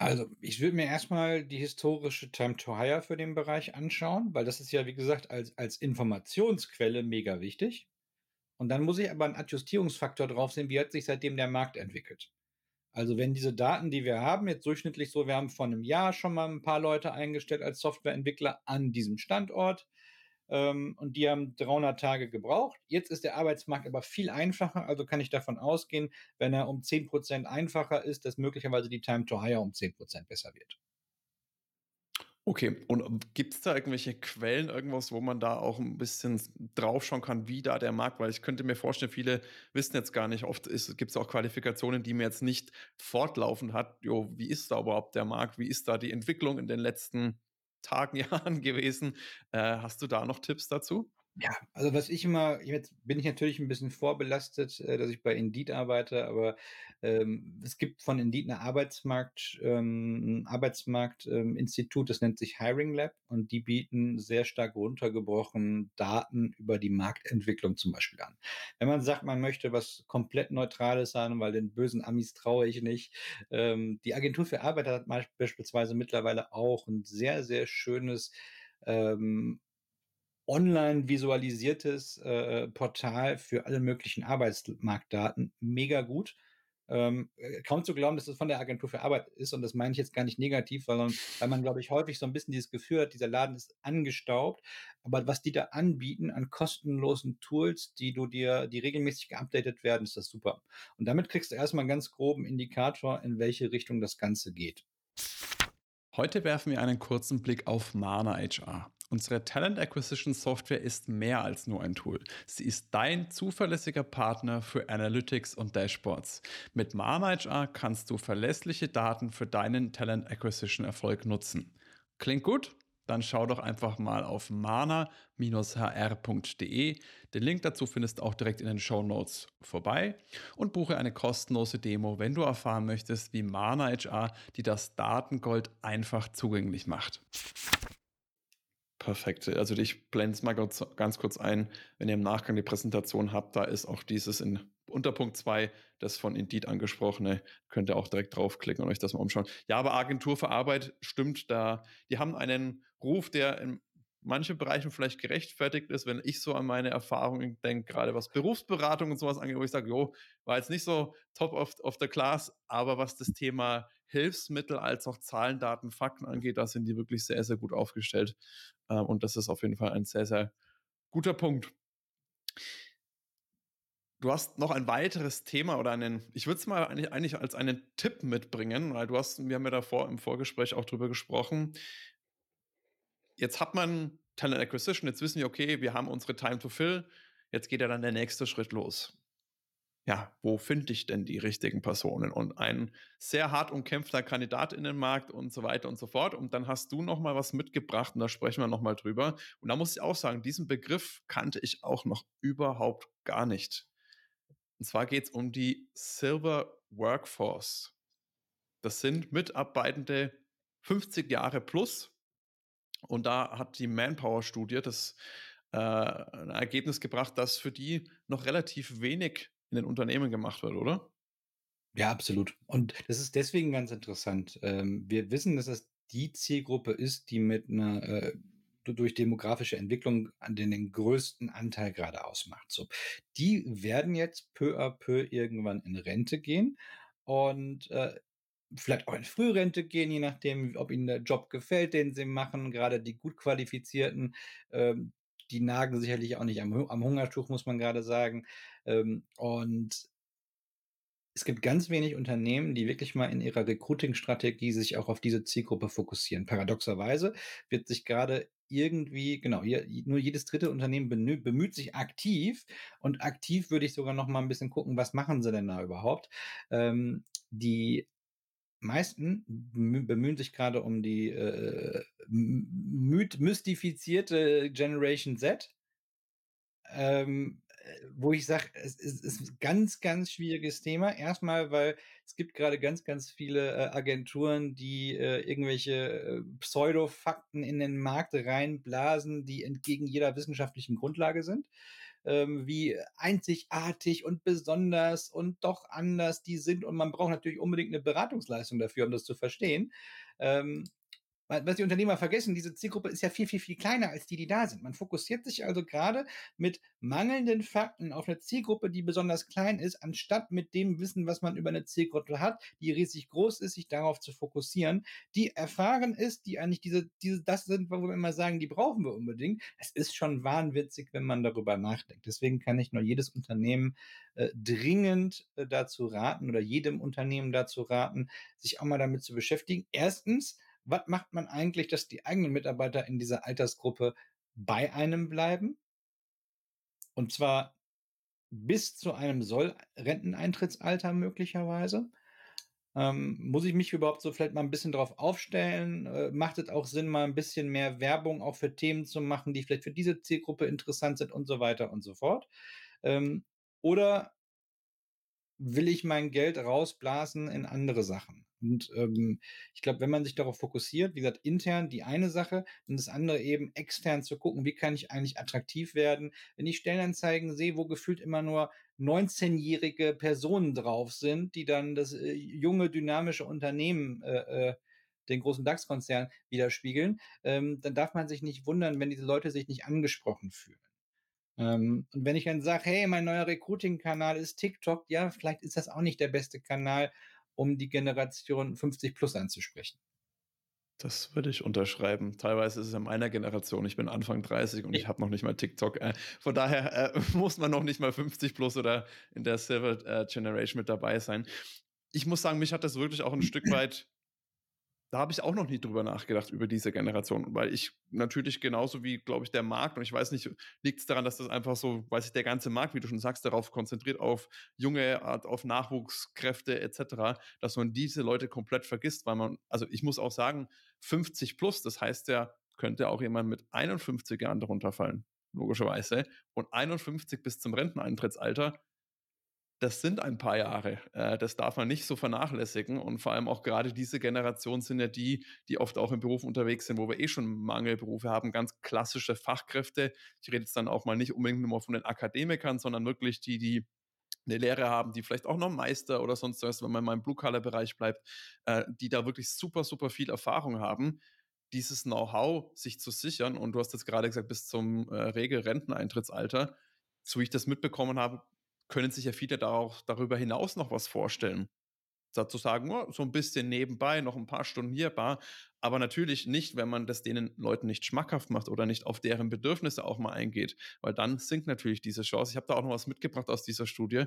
Also, ich würde mir erstmal die historische Time to Hire für den Bereich anschauen, weil das ist ja, wie gesagt, als, als Informationsquelle mega wichtig. Und dann muss ich aber einen Adjustierungsfaktor drauf sehen, wie hat sich seitdem der Markt entwickelt. Also wenn diese Daten, die wir haben, jetzt durchschnittlich so, wir haben vor einem Jahr schon mal ein paar Leute eingestellt als Softwareentwickler an diesem Standort, ähm, und die haben 300 Tage gebraucht. Jetzt ist der Arbeitsmarkt aber viel einfacher, also kann ich davon ausgehen, wenn er um 10% einfacher ist, dass möglicherweise die Time to Hire um 10% besser wird. Okay, und ähm, gibt es da irgendwelche Quellen, irgendwas, wo man da auch ein bisschen draufschauen kann, wie da der Markt weil ich könnte mir vorstellen, viele wissen jetzt gar nicht, oft gibt es auch Qualifikationen, die man jetzt nicht fortlaufend hat. Jo, wie ist da überhaupt der Markt? Wie ist da die Entwicklung in den letzten Tagen, Jahren gewesen? Äh, hast du da noch Tipps dazu? Ja, also was ich immer jetzt bin ich natürlich ein bisschen vorbelastet, äh, dass ich bei Indeed arbeite, aber, ähm, es gibt von Indeed 'ne Arbeitsmarkt ähm, 'n Arbeitsmarkt ähm, das nennt sich Hiring Lab und die bieten sehr stark runtergebrochen Daten über die Marktentwicklung zum Beispiel an. Wenn man sagt, man möchte was komplett Neutrales haben, weil den bösen Amis traue ich nicht, ähm, die Agentur für Arbeit hat beispielsweise mittlerweile auch ein sehr, sehr schönes, ähm online visualisiertes, äh, äh, Portal für alle möglichen Arbeitsmarktdaten. Mega gut. Ähm, äh, kaum zu glauben, dass es von der Agentur für Arbeit ist und das meine ich jetzt gar nicht negativ, sondern weil man, glaube ich, häufig so ein bisschen dieses Gefühl hat, dieser Laden ist angestaubt. Aber was die da anbieten an kostenlosen Tools, die du dir die regelmäßig geupdatet werden, ist das super. Und damit kriegst du erstmal 'n ganz groben Indikator, in welche Richtung das Ganze geht. Heute werfen wir einen kurzen Blick auf Mana HR. Unsere Talent Acquisition Software ist mehr als nur ein Tool. Sie ist dein zuverlässiger Partner für Analytics und Dashboards. Mit ManaHR kannst du verlässliche Daten für deinen Talent Acquisition Erfolg nutzen. Klingt gut? Dann schau doch einfach mal auf mana-hr.de. Den Link dazu findest du auch direkt in den Show Notes vorbei und buche eine kostenlose Demo, wenn du erfahren möchtest, wie ManaHR dir das Datengold einfach zugänglich macht. Perfekt. Also ich blende es mal ganz, kurz ein, wenn ihr im Nachgang die Präsentation habt, da ist auch dieses in Unterpunkt 2, das von Indeed angesprochene, könnt ihr auch direkt draufklicken und euch das mal umschauen. Ja, aber Agentur für Arbeit stimmt da. Die haben einen Ruf, der in manchen Bereichen vielleicht gerechtfertigt ist, wenn ich so an meine Erfahrungen denke, gerade was Berufsberatung und sowas angeht, wo ich sage, jo, war jetzt nicht so top of, of the class, aber was das Thema Hilfsmittel als auch Zahlen, Daten, Fakten angeht, da sind die wirklich sehr, sehr gut aufgestellt. Ähm, und das ist auf jeden Fall ein sehr, sehr guter Punkt. Du hast noch ein weiteres Thema oder einen, ich würde es mal eigentlich, eigentlich als einen Tipp mitbringen, weil du hast, wir haben ja davor im Vorgespräch auch drüber gesprochen. Jetzt hat man Talent Acquisition, jetzt wissen wir, okay, wir haben unsere Time to Fill, jetzt geht ja dann der nächste Schritt los ja, wo finde ich denn die richtigen Personen? Und ein sehr hart umkämpfter Kandidatinnenmarkt und so weiter und so fort. Und dann hast du noch mal was mitgebracht und da sprechen wir noch mal drüber. Und da muss ich auch sagen, diesen Begriff kannte ich auch noch überhaupt gar nicht. Und zwar geht es um die Silver Workforce. Das sind Mitarbeitende 50 Jahre plus. Und da hat die Manpower-Studie das äh, ein Ergebnis gebracht, dass für die noch relativ wenig in den Unternehmen gemacht wird, oder? Ja, absolut. Und das ist deswegen ganz interessant. Ähm, wir wissen, dass es die Zielgruppe ist, die mit einer äh, durch demografische Entwicklung an den, den größten Anteil gerade ausmacht. So, die werden jetzt peu à peu irgendwann in Rente gehen und äh, vielleicht auch in Frührente gehen, je nachdem, ob ihnen der Job gefällt, den sie machen. Gerade die gut qualifizierten, ähm, die nagen sicherlich auch nicht am, am Hungertuch, muss man gerade sagen. Ähm, und es gibt ganz wenig Unternehmen, die wirklich mal in ihrer Recruiting-Strategie sich auch auf diese Zielgruppe fokussieren. Paradoxerweise wird sich gerade irgendwie, genau, nur jedes dritte Unternehmen bemüht sich aktiv und aktiv würde ich sogar noch mal ein bisschen gucken, was machen sie denn da überhaupt? Ähm, die meisten bemühen sich gerade um die äh, mystifizierte Generation Z. Ähm, äh, wo ich sage, es ist, ist ein ganz, ganz schwieriges Thema. Erstmal, weil es gibt gerade ganz, ganz viele äh, Agenturen, die äh, irgendwelche äh, Pseudo-Fakten in den Markt reinblasen, die entgegen jeder wissenschaftlichen Grundlage sind ähm, wie einzigartig und besonders und doch anders die sind. Und man braucht natürlich unbedingt eine Beratungsleistung dafür, um das zu verstehen. Ähm, was die Unternehmer vergessen, diese Zielgruppe ist ja viel, viel, viel kleiner als die, die da sind. Man fokussiert sich also gerade mit mangelnden Fakten auf eine Zielgruppe, die besonders klein ist, anstatt mit dem Wissen, was man über eine Zielgruppe hat, die riesig groß ist, sich darauf zu fokussieren, die erfahren ist, die eigentlich diese, diese, das sind, wo wir immer sagen, die brauchen wir unbedingt. Es ist schon wahnwitzig, wenn man darüber nachdenkt. Deswegen kann ich nur jedes Unternehmen äh, dringend äh, dazu raten oder jedem Unternehmen dazu raten, sich auch mal damit zu beschäftigen. Erstens, was macht man eigentlich, dass die eigenen Mitarbeiter in dieser Altersgruppe bei einem bleiben? Und zwar bis zu einem Soll-Renteneintrittsalter möglicherweise. Ähm, muss ich mich überhaupt so vielleicht mal ein bisschen darauf aufstellen? Äh, macht es auch Sinn, mal ein bisschen mehr Werbung auch für Themen zu machen, die vielleicht für diese Zielgruppe interessant sind und so weiter und so fort? Ähm, oder will ich mein Geld rausblasen in andere Sachen? Und ähm, ich glaube, wenn man sich darauf fokussiert, wie gesagt, intern die eine Sache und das andere eben extern zu gucken, wie kann ich eigentlich attraktiv werden, wenn ich Stellenanzeigen sehe, wo gefühlt immer nur 19-jährige Personen drauf sind, die dann das äh, junge, dynamische Unternehmen äh, äh, den großen DAX-Konzern widerspiegeln, ähm, dann darf man sich nicht wundern, wenn diese Leute sich nicht angesprochen fühlen. Ähm, und wenn ich dann sage, hey, mein neuer Recruiting-Kanal ist TikTok, ja, vielleicht ist das auch nicht der beste Kanal, um die Generation 50 plus anzusprechen. Das würde ich unterschreiben. Teilweise ist es in meiner Generation. Ich bin Anfang 30 und ich habe noch nicht mal TikTok. Äh, von daher äh, muss man noch nicht mal 50 plus oder in der Silver äh, Generation mit dabei sein. Ich muss sagen, mich hat das wirklich auch ein Stück weit da habe ich auch noch nie drüber nachgedacht, über diese Generation, weil ich natürlich genauso wie, glaube ich, der Markt, und ich weiß nicht, liegt es daran, dass das einfach so, weil sich der ganze Markt, wie du schon sagst, darauf konzentriert, auf junge, auf Nachwuchskräfte etc., dass man diese Leute komplett vergisst, weil man, also ich muss auch sagen, 50 plus, das heißt ja, könnte auch jemand mit 51 Jahren darunter fallen, logischerweise, und 51 bis zum Renteneintrittsalter, das sind ein paar Jahre. Äh, das darf man nicht so vernachlässigen. Und vor allem auch gerade diese Generation sind ja die, die oft auch im Beruf unterwegs sind, wo wir eh schon Mangelberufe haben, ganz klassische Fachkräfte. Ich rede jetzt dann auch mal nicht unbedingt nur von den Akademikern, sondern wirklich die, die eine Lehre haben, die vielleicht auch noch Meister oder sonst was, wenn man mal im Blue-Color-Bereich bleibt, äh, die da wirklich super, super viel Erfahrung haben, dieses Know-how sich zu sichern. Und du hast jetzt gerade gesagt, bis zum äh, Regelrenteneintrittsalter, so wie ich das mitbekommen habe, können sich ja viele da darüber hinaus noch was vorstellen. Dazu sagen, oh, so ein bisschen nebenbei, noch ein paar Stunden hier, bar. aber natürlich nicht, wenn man das denen Leuten nicht schmackhaft macht oder nicht auf deren Bedürfnisse auch mal eingeht, weil dann sinkt natürlich diese Chance. Ich habe da auch noch was mitgebracht aus dieser Studie,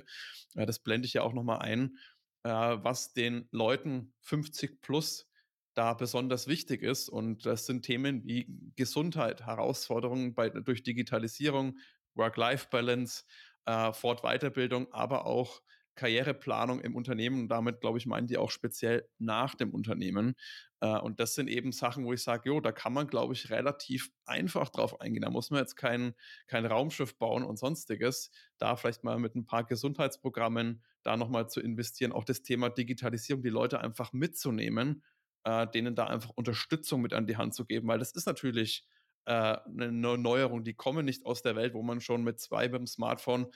das blende ich ja auch noch mal ein, äh, was den Leuten 50 plus da besonders wichtig ist. Und das sind Themen wie Gesundheit, Herausforderungen bei, durch Digitalisierung, Work-Life-Balance, äh, Fort-Weiterbildung, aber auch Karriereplanung im Unternehmen und damit, glaube ich, meinen die auch speziell nach dem Unternehmen. Äh, und das sind eben Sachen, wo ich sage, jo, da kann man, glaube ich, relativ einfach drauf eingehen. Da muss man jetzt kein, kein Raumschiff bauen und sonstiges. Da vielleicht mal mit ein paar Gesundheitsprogrammen da nochmal zu investieren, auch das Thema Digitalisierung, die Leute einfach mitzunehmen, äh, denen da einfach Unterstützung mit an die Hand zu geben, weil das ist natürlich eine Neuerung. Die kommen nicht aus der Welt, wo man schon mit zwei beim Smartphone,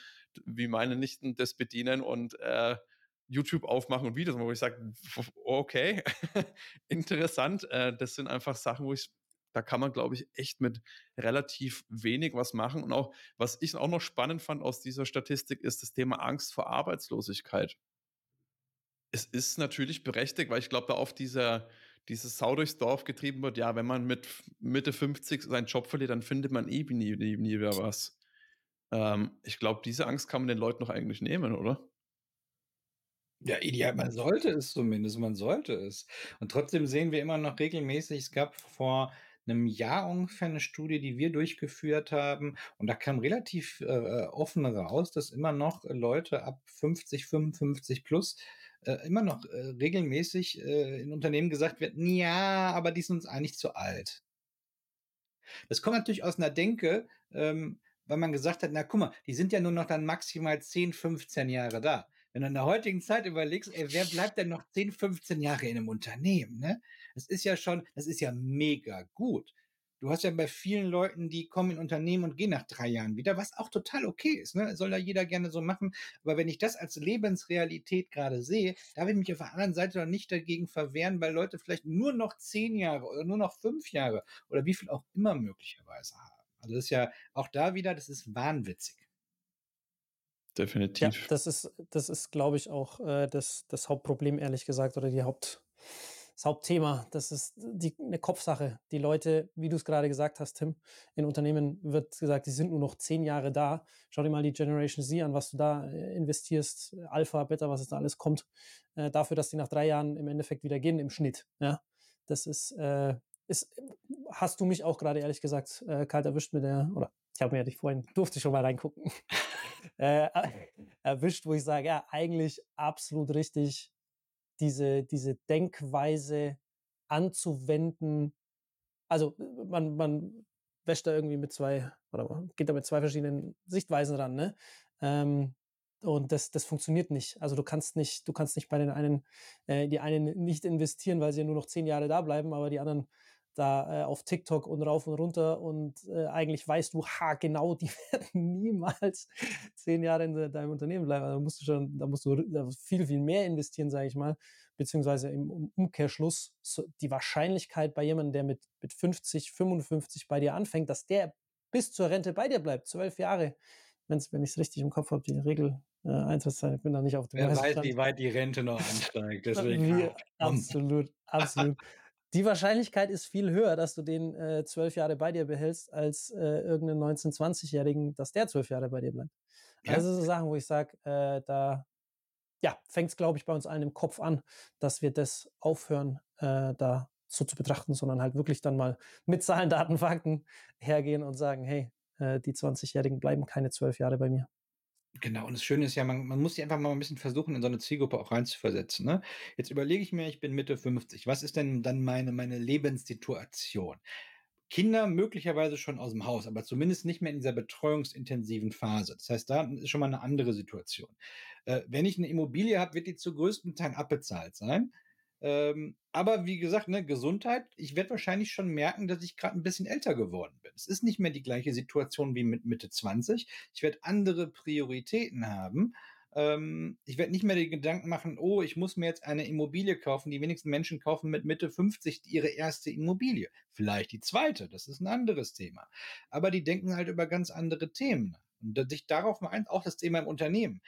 wie meine Nichten, das bedienen und äh, YouTube aufmachen und Videos, wo ich sage, okay, interessant. Äh, das sind einfach Sachen, wo ich, da kann man, glaube ich, echt mit relativ wenig was machen. Und auch, was ich auch noch spannend fand aus dieser Statistik, ist das Thema Angst vor Arbeitslosigkeit. Es ist natürlich berechtigt, weil ich glaube, da auf dieser dieses Sau durchs Dorf getrieben wird, ja, wenn man mit Mitte 50 seinen Job verliert, dann findet man eh nie, nie, nie wieder was. Ähm, ich glaube, diese Angst kann man den Leuten noch eigentlich nehmen, oder? Ja, ideal, man sollte es zumindest, man sollte es. Und trotzdem sehen wir immer noch regelmäßig, es gab vor einem Jahr ungefähr eine Studie, die wir durchgeführt haben. Und da kam relativ äh, äh offen raus, dass immer noch Leute ab 50, 55 plus äh, immer noch äh, regelmäßig äh, in Unternehmen gesagt wird, ja, aber die sind uns eigentlich zu alt. Das kommt natürlich aus einer Denke, ähm, weil man gesagt hat, na guck mal, die sind ja nur noch dann maximal 10, 15 Jahre da. Wenn du in der heutigen Zeit überlegst, ey, wer bleibt denn noch 10, 15 Jahre in einem Unternehmen? Ne? Das ist ja schon, das ist ja mega gut. Du hast ja bei vielen Leuten, die kommen in Unternehmen und gehen nach drei Jahren wieder, was auch total okay ist. Ne? Soll da jeder gerne so machen. Aber wenn ich das als Lebensrealität gerade sehe, darf ich mich auf der anderen Seite noch nicht dagegen verwehren, weil Leute vielleicht nur noch zehn Jahre oder nur noch fünf Jahre oder wie viel auch immer möglicherweise haben. Also das ist ja auch da wieder, das ist wahnwitzig. Definitiv. Ja, das ist, das ist, glaube ich, auch äh, das, das Hauptproblem, ehrlich gesagt, oder die Haupt, das Hauptthema. Das ist die, eine Kopfsache. Die Leute, wie du es gerade gesagt hast, Tim, in Unternehmen wird gesagt, die sind nur noch zehn Jahre da. Schau dir mal die Generation Z an, was du da äh, investierst, Alpha, Beta, was es da alles kommt, äh, dafür, dass die nach drei Jahren im Endeffekt wieder gehen im Schnitt. Ja? das ist, äh, ist, hast du mich auch gerade ehrlich gesagt äh, kalt erwischt mit der, oder ich habe mir ja nicht vorhin, durfte ich schon mal reingucken, äh, erwischt, wo ich sage, ja, eigentlich absolut richtig, diese, diese Denkweise anzuwenden. Also man, man wäscht da irgendwie mit zwei, oder geht da mit zwei verschiedenen Sichtweisen ran, ne? Ähm, und das, das funktioniert nicht. Also du kannst nicht, du kannst nicht bei den einen, äh, die einen nicht investieren, weil sie ja nur noch zehn Jahre da bleiben, aber die anderen da äh, auf TikTok und rauf und runter und äh, eigentlich weißt du, ha, genau, die werden niemals zehn Jahre in deinem Unternehmen bleiben. Also da musst du schon, da musst du viel, viel mehr investieren, sage ich mal, beziehungsweise im Umkehrschluss so die Wahrscheinlichkeit bei jemandem, der mit, mit 50, 55 bei dir anfängt, dass der bis zur Rente bei dir bleibt, zwölf Jahre, wenn's, wenn ich es richtig im Kopf habe, die Regel äh, Eintrittszeit, ich bin da nicht auf dem Wer weiß, wie weit die Rente noch ansteigt. Deswegen, Wie, absolut, absolut die Wahrscheinlichkeit ist viel höher, dass du den äh, zwölf Jahre bei dir behältst, als äh, irgendeinen 19-, 20-Jährigen, dass der zwölf Jahre bei dir bleibt. Ja. Also so Sachen, wo ich sage, äh, da ja, fängt es, glaube ich, bei uns allen im Kopf an, dass wir das aufhören, äh, da so zu betrachten, sondern halt wirklich dann mal mit Zahlen, Daten, Fakten hergehen und sagen, hey, äh, die 20-Jährigen bleiben keine zwölf Jahre bei mir. Genau, und das Schöne ist ja, man, man muss sich einfach mal ein bisschen versuchen, in so eine Zielgruppe auch reinzuversetzen. Ne? Jetzt überlege ich mir, ich bin Mitte 50. Was ist denn dann meine, meine Lebenssituation? Kinder möglicherweise schon aus dem Haus, aber zumindest nicht mehr in dieser betreuungsintensiven Phase. Das heißt, da ist schon mal eine andere Situation. Äh, wenn ich eine Immobilie habe, wird die zu größten Teil abbezahlt sein. Ähm, aber wie gesagt, ne, Gesundheit, ich werde wahrscheinlich schon merken, dass ich gerade ein bisschen älter geworden bin. Es ist nicht mehr die gleiche Situation wie mit Mitte 20. Ich werde andere Prioritäten haben. Ähm, ich werde nicht mehr die Gedanken machen, oh, ich muss mir jetzt eine Immobilie kaufen. Die wenigsten Menschen kaufen mit Mitte 50 ihre erste Immobilie. Vielleicht die zweite, das ist ein anderes Thema. Aber die denken halt über ganz andere Themen. Und sich darauf mal ein, auch das Thema im Unternehmen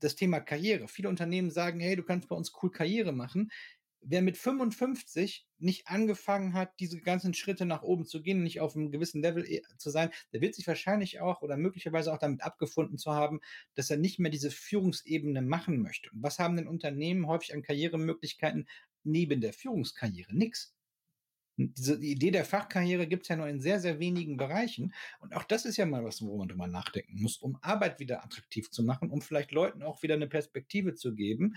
das Thema Karriere. Viele Unternehmen sagen, hey, du kannst bei uns cool Karriere machen wer mit 55 nicht angefangen hat, diese ganzen Schritte nach oben zu gehen, nicht auf einem gewissen Level äh, zu sein, der wird sich wahrscheinlich auch oder möglicherweise auch damit abgefunden zu haben, dass er nicht mehr diese Führungsebene machen möchte. Und was haben denn Unternehmen häufig an Karrieremöglichkeiten neben der Führungskarriere? Nix. Diese die Idee der Fachkarriere gibt es ja nur in sehr, sehr wenigen Bereichen. Und auch das ist ja mal was, wo man drüber nachdenken muss, um Arbeit wieder attraktiv zu machen, um vielleicht Leuten auch wieder eine Perspektive zu geben,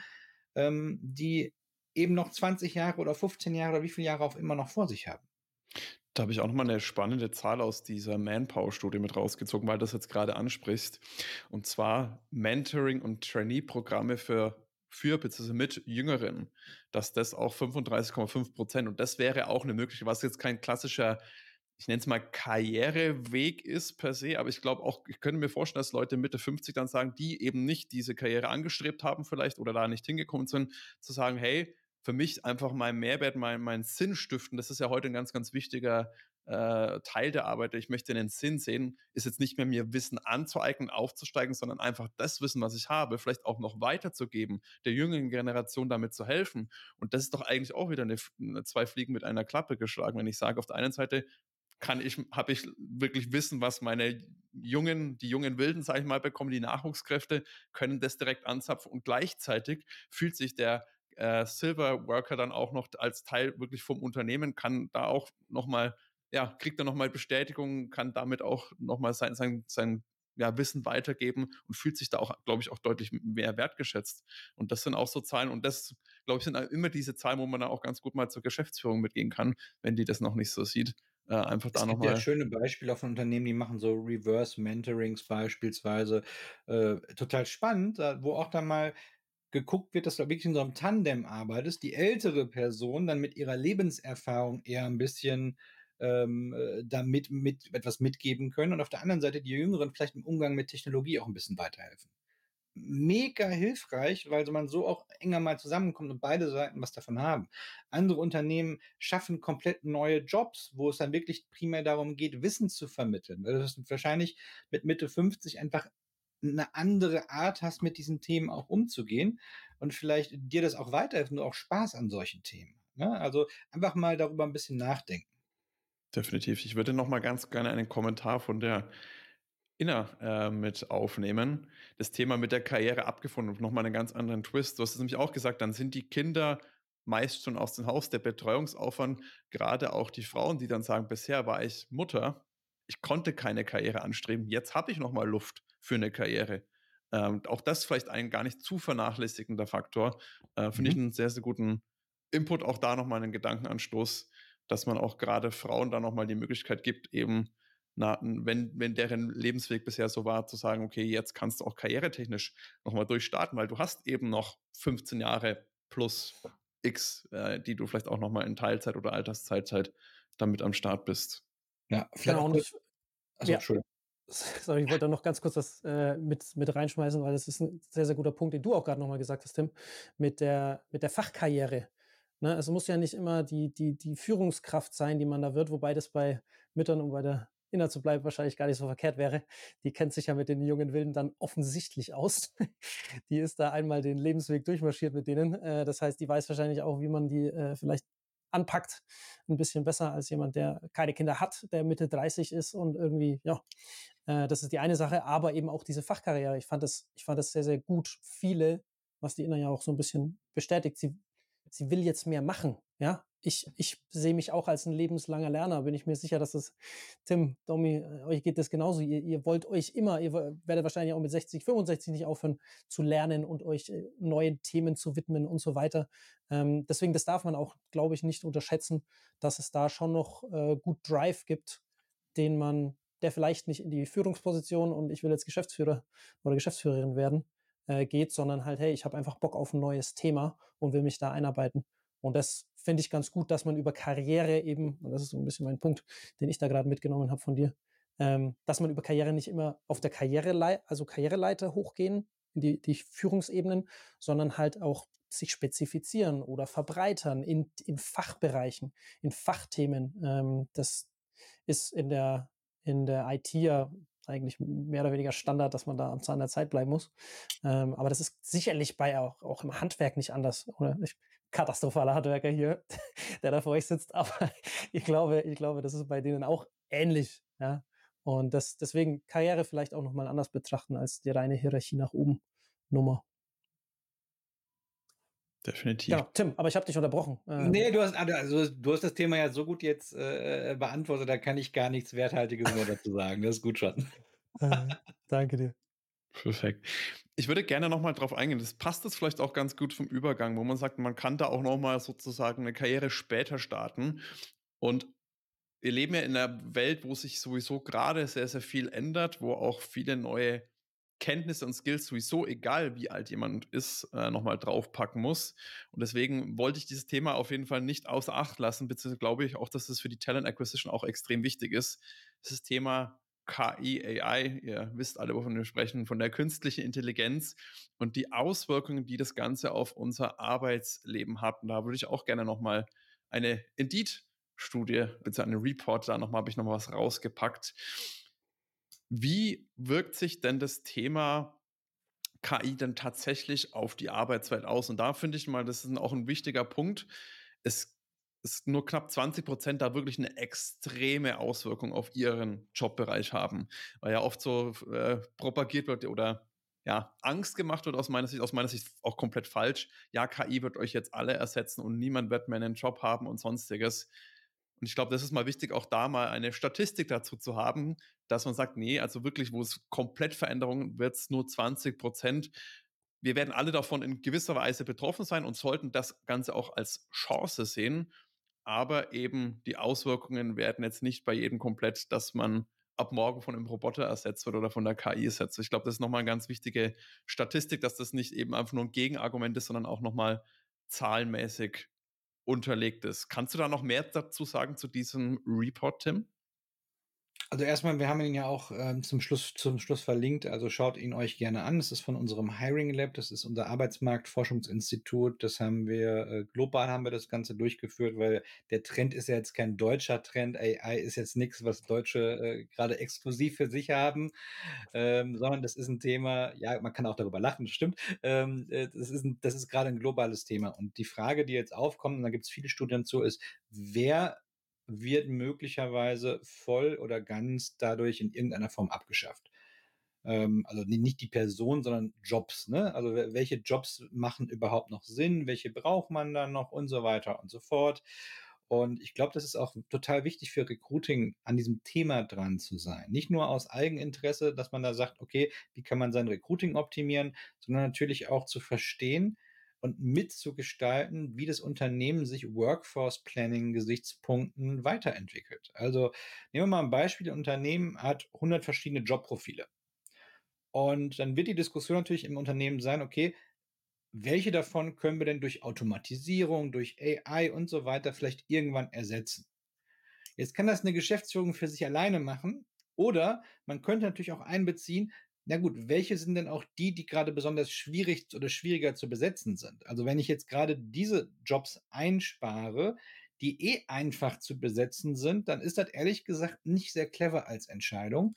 ähm, die eben noch 20 Jahre oder 15 Jahre oder wie viele Jahre auch immer noch vor sich haben. Da habe ich auch nochmal eine spannende Zahl aus dieser Manpower-Studie mit rausgezogen, weil du das jetzt gerade ansprichst. Und zwar Mentoring- und Trainee-Programme für für bzw. mit Jüngeren, dass das auch 35,5 Prozent und das wäre auch eine Möglichkeit, was jetzt kein klassischer, ich nenne es mal Karriereweg ist per se, aber ich glaube auch, ich könnte mir vorstellen, dass Leute Mitte 50 dann sagen, die eben nicht diese Karriere angestrebt haben vielleicht oder da nicht hingekommen sind, zu sagen, hey, für mich einfach mein Mehrwert, mein, mein Sinn stiften. Das ist ja heute ein ganz, ganz wichtiger äh, Teil der Arbeit. Ich möchte den Sinn sehen, ist jetzt nicht mehr mir Wissen anzueignen, aufzusteigen, sondern einfach das Wissen, was ich habe, vielleicht auch noch weiterzugeben, der jüngeren Generation damit zu helfen. Und das ist doch eigentlich auch wieder eine, eine zwei Fliegen mit einer Klappe geschlagen, wenn ich sage, auf der einen Seite kann ich, habe ich wirklich Wissen, was meine jungen, die jungen Wilden, sage ich mal, bekommen, die Nachwuchskräfte, können das direkt anzapfen und gleichzeitig fühlt sich der äh, Silver Worker dann auch noch als Teil wirklich vom Unternehmen, kann da auch nochmal, ja, kriegt dann nochmal Bestätigung, kann damit auch nochmal sein, sein, sein ja, Wissen weitergeben und fühlt sich da auch, glaube ich, auch deutlich mehr wertgeschätzt. Und das sind auch so Zahlen und das, glaube ich, sind immer diese Zahlen, wo man da auch ganz gut mal zur Geschäftsführung mitgehen kann, wenn die das noch nicht so sieht. Äh, einfach da nochmal. Ja schöne Beispiele von Unternehmen, die machen so Reverse Mentorings beispielsweise. Äh, total spannend, wo auch dann mal geguckt wird, dass du wirklich in so einem Tandem arbeitest, die ältere Person dann mit ihrer Lebenserfahrung eher ein bisschen ähm, äh, damit mit etwas mitgeben können und auf der anderen Seite die Jüngeren vielleicht im Umgang mit Technologie auch ein bisschen weiterhelfen. Mega hilfreich, weil man so auch enger mal zusammenkommt und beide Seiten was davon haben. Andere Unternehmen schaffen komplett neue Jobs, wo es dann wirklich primär darum geht, Wissen zu vermitteln. Weil das wahrscheinlich mit Mitte 50 einfach eine andere Art hast, mit diesen Themen auch umzugehen und vielleicht dir das auch weiterhilft und auch Spaß an solchen Themen. Ne? Also einfach mal darüber ein bisschen nachdenken. Definitiv. Ich würde noch mal ganz gerne einen Kommentar von der Inner äh, mit aufnehmen. Das Thema mit der Karriere abgefunden und nochmal einen ganz anderen Twist. Du hast es nämlich auch gesagt, dann sind die Kinder meist schon aus dem Haus. Der Betreuungsaufwand, gerade auch die Frauen, die dann sagen, bisher war ich Mutter, ich konnte keine Karriere anstreben, jetzt habe ich nochmal Luft für eine Karriere. Ähm, auch das vielleicht ein gar nicht zu vernachlässigender Faktor. Äh, Finde mhm. ich einen sehr, sehr guten Input. Auch da nochmal einen Gedankenanstoß, dass man auch gerade Frauen da nochmal die Möglichkeit gibt, eben, na, wenn, wenn deren Lebensweg bisher so war, zu sagen, okay, jetzt kannst du auch karrieretechnisch nochmal durchstarten, weil du hast eben noch 15 Jahre plus X, äh, die du vielleicht auch nochmal in Teilzeit oder Alterszeitzeit damit am Start bist. Ja, vielleicht genau, auch. Nicht, also, ja. Sorry, ich wollte da noch ganz kurz was äh, mit, mit reinschmeißen, weil das ist ein sehr, sehr guter Punkt, den du auch gerade nochmal gesagt hast, Tim, mit der, mit der Fachkarriere. Ne? Es muss ja nicht immer die, die, die Führungskraft sein, die man da wird, wobei das bei Müttern, um bei der Inner zu bleiben, wahrscheinlich gar nicht so verkehrt wäre. Die kennt sich ja mit den jungen Wilden dann offensichtlich aus. die ist da einmal den Lebensweg durchmarschiert mit denen. Äh, das heißt, die weiß wahrscheinlich auch, wie man die äh, vielleicht anpackt, ein bisschen besser als jemand, der keine Kinder hat, der Mitte 30 ist und irgendwie, ja, äh, das ist die eine Sache, aber eben auch diese Fachkarriere. Ich fand das, ich fand das sehr, sehr gut. Viele, was die Inna ja auch so ein bisschen bestätigt, sie, sie will jetzt mehr machen, ja. Ich, ich sehe mich auch als ein lebenslanger Lerner, bin ich mir sicher, dass es, Tim, Domi, äh, euch geht das genauso. Ihr, ihr wollt euch immer, ihr werdet wahrscheinlich auch mit 60, 65 nicht aufhören zu lernen und euch äh, neuen Themen zu widmen und so weiter. Ähm, deswegen, das darf man auch, glaube ich, nicht unterschätzen, dass es da schon noch äh, gut Drive gibt, den man der vielleicht nicht in die Führungsposition und ich will jetzt Geschäftsführer oder Geschäftsführerin werden äh, geht, sondern halt, hey, ich habe einfach Bock auf ein neues Thema und will mich da einarbeiten. Und das finde ich ganz gut, dass man über Karriere eben, und das ist so ein bisschen mein Punkt, den ich da gerade mitgenommen habe von dir, ähm, dass man über Karriere nicht immer auf der Karriereleiter, also Karriereleiter hochgehen, in die, die Führungsebenen, sondern halt auch sich spezifizieren oder verbreitern in, in Fachbereichen, in Fachthemen. Ähm, das ist in der in der IT ja eigentlich mehr oder weniger Standard, dass man da am Zahn der Zeit bleiben muss. Ähm, aber das ist sicherlich bei auch, auch im Handwerk nicht anders. Oder ich, katastrophaler Handwerker hier, der da vor euch sitzt. Aber ich glaube, ich glaube, das ist bei denen auch ähnlich. Ja? Und das, deswegen Karriere vielleicht auch nochmal anders betrachten als die reine Hierarchie nach oben Nummer. Definitiv. Ja, Tim, aber ich habe dich unterbrochen. Ähm, nee, du hast, also, du hast das Thema ja so gut jetzt äh, beantwortet, da kann ich gar nichts Werthaltiges mehr dazu sagen. Das ist gut schon. Äh, danke dir. Perfekt. Ich würde gerne nochmal drauf eingehen. Das passt jetzt vielleicht auch ganz gut vom Übergang, wo man sagt, man kann da auch nochmal sozusagen eine Karriere später starten. Und wir leben ja in einer Welt, wo sich sowieso gerade sehr, sehr viel ändert, wo auch viele neue Kenntnisse und Skills sowieso, egal wie alt jemand ist, äh, nochmal draufpacken muss. Und deswegen wollte ich dieses Thema auf jeden Fall nicht außer Acht lassen, beziehungsweise glaube ich auch, dass es für die Talent Acquisition auch extrem wichtig ist. Das Thema KI, AI, ihr wisst alle, wovon wir sprechen, von der künstlichen Intelligenz und die Auswirkungen, die das Ganze auf unser Arbeitsleben hat. Und da würde ich auch gerne nochmal eine Indeed-Studie, beziehungsweise einen Report, da nochmal habe ich nochmal was rausgepackt wie wirkt sich denn das Thema KI denn tatsächlich auf die Arbeitswelt aus? Und da finde ich mal, das ist auch ein wichtiger Punkt. Es ist nur knapp 20 Prozent da wirklich eine extreme Auswirkung auf ihren Jobbereich haben. Weil ja oft so äh, propagiert wird oder ja, Angst gemacht wird aus meiner Sicht, aus meiner Sicht auch komplett falsch. Ja, KI wird euch jetzt alle ersetzen und niemand wird mehr einen Job haben und sonstiges. Und ich glaube, das ist mal wichtig, auch da mal eine Statistik dazu zu haben, dass man sagt, nee, also wirklich, wo es komplett Veränderungen wird es nur 20 Prozent. Wir werden alle davon in gewisser Weise betroffen sein und sollten das Ganze auch als Chance sehen. Aber eben die Auswirkungen werden jetzt nicht bei jedem komplett, dass man ab morgen von einem Roboter ersetzt wird oder von der KI ersetzt. Ich glaube, das ist nochmal eine ganz wichtige Statistik, dass das nicht eben einfach nur ein Gegenargument ist, sondern auch nochmal zahlenmäßig unterlegt ist. Kannst du da noch mehr dazu sagen zu diesem Report, Tim? Also erstmal, wir haben ihn ja auch ähm, zum Schluss zum Schluss verlinkt, also schaut ihn euch gerne an. Das ist von unserem Hiring Lab, das ist unser Arbeitsmarktforschungsinstitut. Das haben wir äh, global haben wir das Ganze durchgeführt, weil der Trend ist ja jetzt kein deutscher Trend. AI ist jetzt nichts, was Deutsche äh, gerade exklusiv für sich haben, ähm, sondern das ist ein Thema. Ja, man kann auch darüber lachen, das stimmt. Ähm, äh, das ist das ist gerade ein globales Thema. Und die Frage, die jetzt aufkommt, und da gibt es viele Studien zu, ist, wer wird möglicherweise voll oder ganz dadurch in irgendeiner Form abgeschafft. Ähm, also nicht die Person, sondern Jobs. Ne? Also welche Jobs machen überhaupt noch Sinn, welche braucht man dann noch und so weiter und so fort. Und ich glaube, das ist auch total wichtig für Recruiting, an diesem Thema dran zu sein. Nicht nur aus Eigeninteresse, dass man da sagt, okay, wie kann man sein Recruiting optimieren, sondern natürlich auch zu verstehen und mitzugestalten, wie das Unternehmen sich Workforce Planning Gesichtspunkten weiterentwickelt. Also nehmen wir mal ein Beispiel, ein Unternehmen hat 100 verschiedene Jobprofile. Und dann wird die Diskussion natürlich im Unternehmen sein, okay, welche davon können wir denn durch Automatisierung, durch AI und so weiter vielleicht irgendwann ersetzen? Jetzt kann das eine Geschäftsführung für sich alleine machen oder man könnte natürlich auch einbeziehen, na gut, welche sind denn auch die, die gerade besonders schwierig oder schwieriger zu besetzen sind? Also wenn ich jetzt gerade diese Jobs einspare, die eh einfach zu besetzen sind, dann ist das ehrlich gesagt nicht sehr clever als Entscheidung.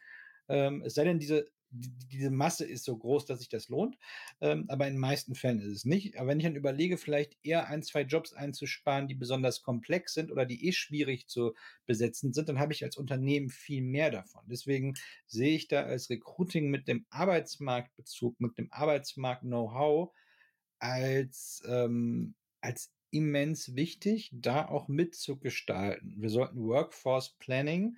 Ähm, es sei denn, diese diese Masse ist so groß, dass sich das lohnt. Ähm, aber in den meisten Fällen ist es nicht. Aber wenn ich dann überlege, vielleicht eher ein, zwei Jobs einzusparen, die besonders komplex sind oder die eh schwierig zu besetzen sind, dann habe ich als Unternehmen viel mehr davon. Deswegen sehe ich da als Recruiting mit dem Arbeitsmarktbezug, mit dem Arbeitsmarkt-Know-how als, ähm, als immens wichtig, da auch mitzugestalten. Wir sollten Workforce Planning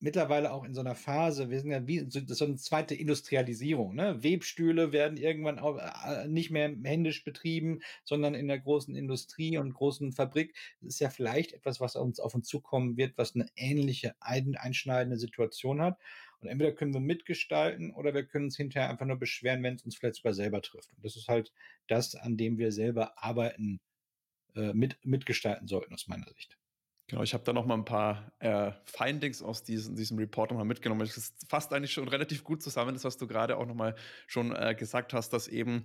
mittlerweile auch in so einer Phase, wir sind ja wie so, so eine zweite Industrialisierung. Ne? Webstühle werden irgendwann auch äh, nicht mehr händisch betrieben, sondern in der großen Industrie und großen Fabrik. Das ist ja vielleicht etwas, was uns auf uns zukommen wird, was eine ähnliche einschneidende Situation hat. Und entweder können wir mitgestalten oder wir können uns hinterher einfach nur beschweren, wenn es uns vielleicht sogar selber trifft. Und das ist halt das, an dem wir selber arbeiten, äh, mit, mitgestalten sollten, aus meiner Sicht. Genau, ich habe da noch mal ein paar äh, Findings aus diesem, diesem Report noch mal mitgenommen. Das fasst eigentlich schon relativ gut zusammen, das, was du gerade auch noch mal schon äh, gesagt hast, dass eben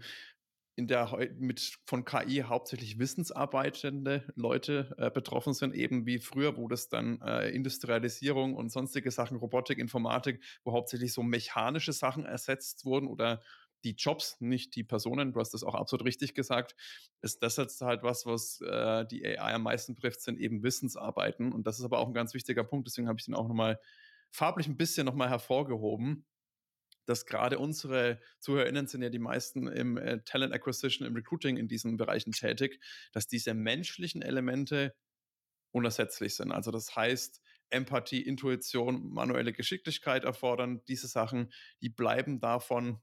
in der mit von KI hauptsächlich wissensarbeitende Leute äh, betroffen sind, eben wie früher, wo das dann äh, Industrialisierung und sonstige Sachen, Robotik, Informatik, wo hauptsächlich so mechanische Sachen ersetzt wurden oder die Jobs, nicht die Personen, du hast das auch absolut richtig gesagt, ist das jetzt halt was, was äh, die AI am meisten trifft, sind eben Wissensarbeiten. Und das ist aber auch ein ganz wichtiger Punkt, deswegen habe ich den auch nochmal farblich ein bisschen nochmal hervorgehoben, dass gerade unsere ZuhörerInnen sind ja die meisten im äh, Talent Acquisition, im Recruiting in diesen Bereichen tätig, dass diese menschlichen Elemente unersetzlich sind. Also das heißt, Empathie, Intuition, manuelle Geschicklichkeit erfordern, diese Sachen, die bleiben davon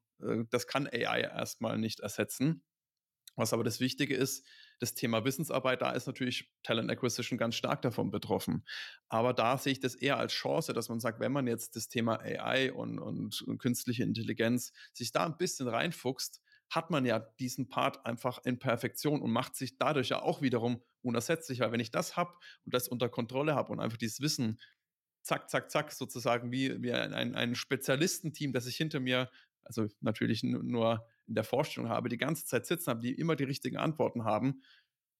das kann AI erstmal nicht ersetzen. Was aber das Wichtige ist, das Thema Wissensarbeit, da ist natürlich Talent Acquisition ganz stark davon betroffen. Aber da sehe ich das eher als Chance, dass man sagt, wenn man jetzt das Thema AI und, und, und künstliche Intelligenz sich da ein bisschen reinfuchst, hat man ja diesen Part einfach in Perfektion und macht sich dadurch ja auch wiederum unersetzlich, weil wenn ich das habe und das unter Kontrolle habe und einfach dieses Wissen zack, zack, zack, sozusagen wie, wie ein, ein Spezialistenteam, das sich hinter mir also natürlich nur in der Vorstellung habe, die ganze Zeit sitzen haben, die immer die richtigen Antworten haben,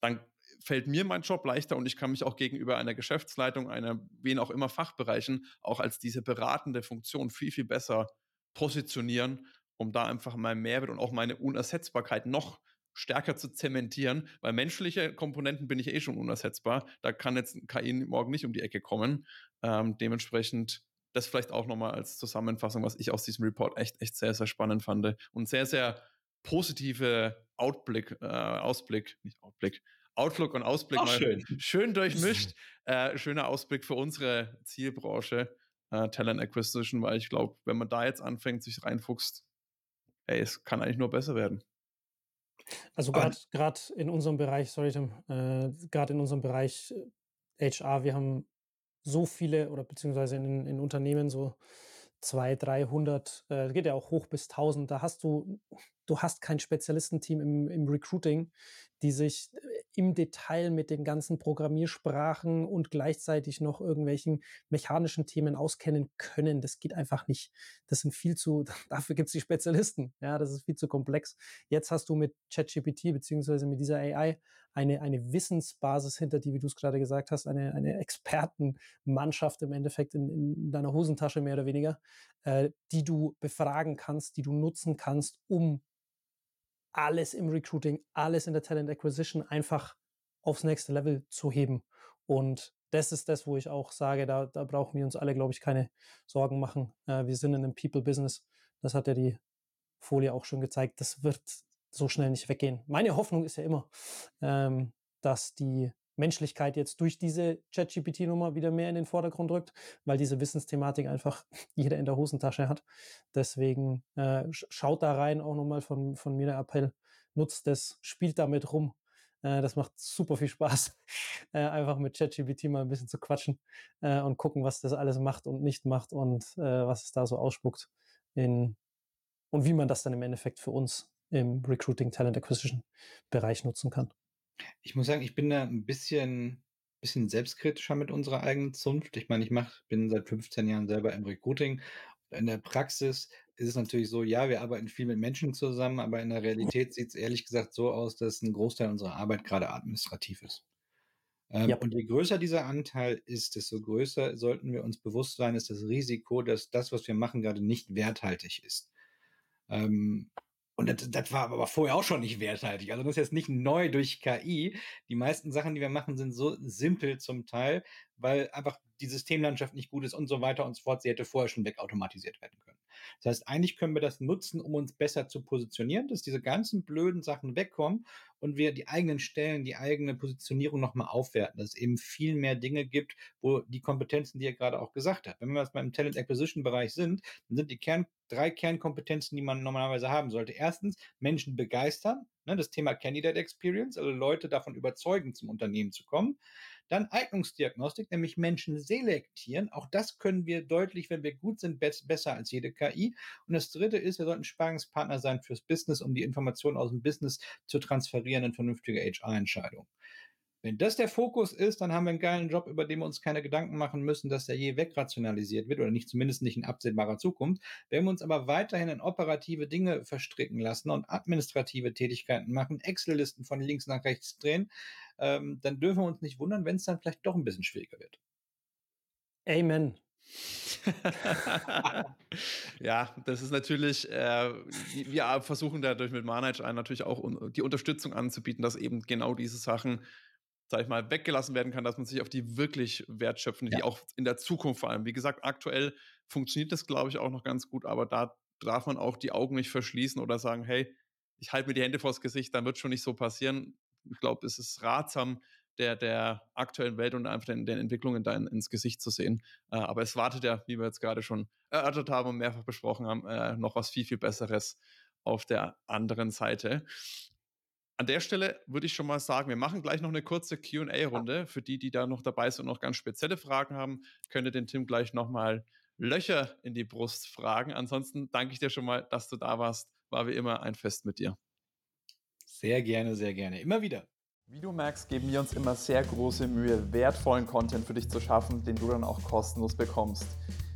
dann fällt mir mein Job leichter und ich kann mich auch gegenüber einer Geschäftsleitung, einer wen auch immer Fachbereichen auch als diese beratende Funktion viel, viel besser positionieren, um da einfach meinen Mehrwert und auch meine Unersetzbarkeit noch stärker zu zementieren, weil menschliche Komponenten bin ich eh schon unersetzbar. Da kann jetzt KI morgen nicht um die Ecke kommen. Ähm, dementsprechend das vielleicht auch nochmal als Zusammenfassung, was ich aus diesem Report echt, echt sehr, sehr spannend fand und sehr, sehr positive Outblick, äh, Ausblick, nicht Outblick, Outlook und Ausblick Ach, mal schön. schön durchmischt. äh, schöner Ausblick für unsere Zielbranche, äh, Talent Acquisition, weil ich glaube, wenn man da jetzt anfängt, sich reinfuchst, ey, es kann eigentlich nur besser werden. Also gerade in unserem Bereich, sorry Tim, äh, gerade in unserem Bereich HR, wir haben so viele oder beziehungsweise in, in Unternehmen so 200, 300, äh, geht ja auch hoch bis 1000. Da hast du, du hast kein Spezialistenteam im, im Recruiting, die sich äh, im Detail mit den ganzen Programmiersprachen und gleichzeitig noch irgendwelchen mechanischen Themen auskennen können. Das geht einfach nicht. Das sind viel zu, dafür gibt es die Spezialisten. Ja, das ist viel zu komplex. Jetzt hast du mit ChatGPT beziehungsweise mit dieser AI eine, eine Wissensbasis hinter die, wie du es gerade gesagt hast, eine, eine Expertenmannschaft im Endeffekt in, in deiner Hosentasche mehr oder weniger, äh, die du befragen kannst, die du nutzen kannst, um alles im Recruiting, alles in der Talent Acquisition einfach aufs nächste Level zu heben. Und das ist das, wo ich auch sage, da, da brauchen wir uns alle, glaube ich, keine Sorgen machen. Äh, wir sind in einem People-Business. das hat ja die Folie auch schon gezeigt, das wird so schnell nicht weggehen. Meine Hoffnung ist ja immer, ähm, dass die Menschlichkeit jetzt durch diese ChatGPT-Nummer wieder mehr in den Vordergrund rückt, weil diese Wissensthematik einfach jeder in der Hosentasche hat. Deswegen äh, schaut da rein, auch nochmal von, von mir der Appell, nutzt das, spielt damit rum. Äh, das macht super viel Spaß, äh, einfach mit ChatGPT mal ein bisschen zu quatschen äh, und gucken, was das alles macht und nicht macht und äh, was es da so ausspuckt in, und wie man das dann im Endeffekt für uns im Recruiting Talent Acquisition Bereich nutzen kann. Ich muss sagen, ich bin da ein bisschen bisschen selbstkritischer mit unserer eigenen Zunft. Ich meine, ich mache bin seit 15 Jahren selber im Recruiting. In der Praxis ist es natürlich so, ja, wir arbeiten viel mit Menschen zusammen, aber in der Realität sieht es ehrlich gesagt so aus, dass ein Großteil unserer Arbeit gerade administrativ ist. Ähm, Ja. und je größer dieser Anteil ist, desto größer sollten wir uns bewusst sein, ist das Risiko, dass das, was wir machen, gerade nicht werthaltig ist. Ähm, und das, das war aber vorher auch schon nicht werthaltig. Also das ist jetzt nicht neu durch KI. Die meisten Sachen, die wir machen, sind so simpel zum Teil, weil einfach die Systemlandschaft nicht gut ist und so weiter und so fort. Sie hätte vorher schon wegautomatisiert werden können. Das heißt, eigentlich können wir das nutzen, um uns besser zu positionieren, dass diese ganzen blöden Sachen wegkommen und wir die eigenen Stellen, die eigene Positionierung nochmal aufwerten, dass es eben viel mehr Dinge gibt, wo die Kompetenzen, die ihr gerade auch gesagt habt, wenn wir jetzt mal im Talent Acquisition Bereich sind, dann sind die Kern, drei Kernkompetenzen, die man normalerweise haben sollte. Erstens, Menschen begeistern, ne, das Thema Candidate Experience, also Leute davon überzeugen, zum Unternehmen zu kommen. Dann Eignungsdiagnostik, nämlich Menschen selektieren. Auch das können wir deutlich, wenn wir gut sind, bess- besser als jede KI. Und das dritte ist, wir sollten Sparingspartner sein fürs Business, um die Informationen aus dem Business zu transferieren in vernünftige HR-Entscheidungen. Wenn das der Fokus ist, dann haben wir einen geilen Job, über den wir uns keine Gedanken machen müssen, dass der je wegrationalisiert wird oder nicht zumindest nicht in absehbarer Zukunft. Wenn wir uns aber weiterhin in operative Dinge verstricken lassen und administrative Tätigkeiten machen, Excel-Listen von links nach rechts drehen, ähm, dann dürfen wir uns nicht wundern, wenn es dann vielleicht doch ein bisschen schwieriger wird. Amen. ja, das ist natürlich, äh, wir versuchen dadurch mit Manage einen natürlich auch un die Unterstützung anzubieten, dass eben genau diese Sachen, sag ich mal, weggelassen werden kann, dass man sich auf die wirklich wertschöpfende, die Ja. auch in der Zukunft vor allem, wie gesagt, aktuell funktioniert das, glaube ich, auch noch ganz gut, aber da darf man auch die Augen nicht verschließen oder sagen, hey, ich halte mir die Hände vors Gesicht, dann wird schon nicht so passieren. Ich glaube, es ist ratsam, der, der aktuellen Welt und einfach den, den Entwicklungen da in, ins Gesicht zu sehen. Äh, aber es wartet ja, wie wir jetzt gerade schon erörtert haben und mehrfach besprochen haben, äh, noch was viel, viel Besseres auf der anderen Seite. An der Stelle würde ich schon mal sagen, wir machen gleich noch eine kurze QA-Runde. Für die, die da noch dabei sind und noch ganz spezielle Fragen haben, könnt ihr den Tim gleich nochmal Löcher in die Brust fragen. Ansonsten danke ich dir schon mal, dass du da warst. War wie immer ein Fest mit dir. Sehr gerne, sehr gerne. Immer wieder. Wie du merkst, geben wir uns immer sehr große Mühe, wertvollen Content für dich zu schaffen, den du dann auch kostenlos bekommst.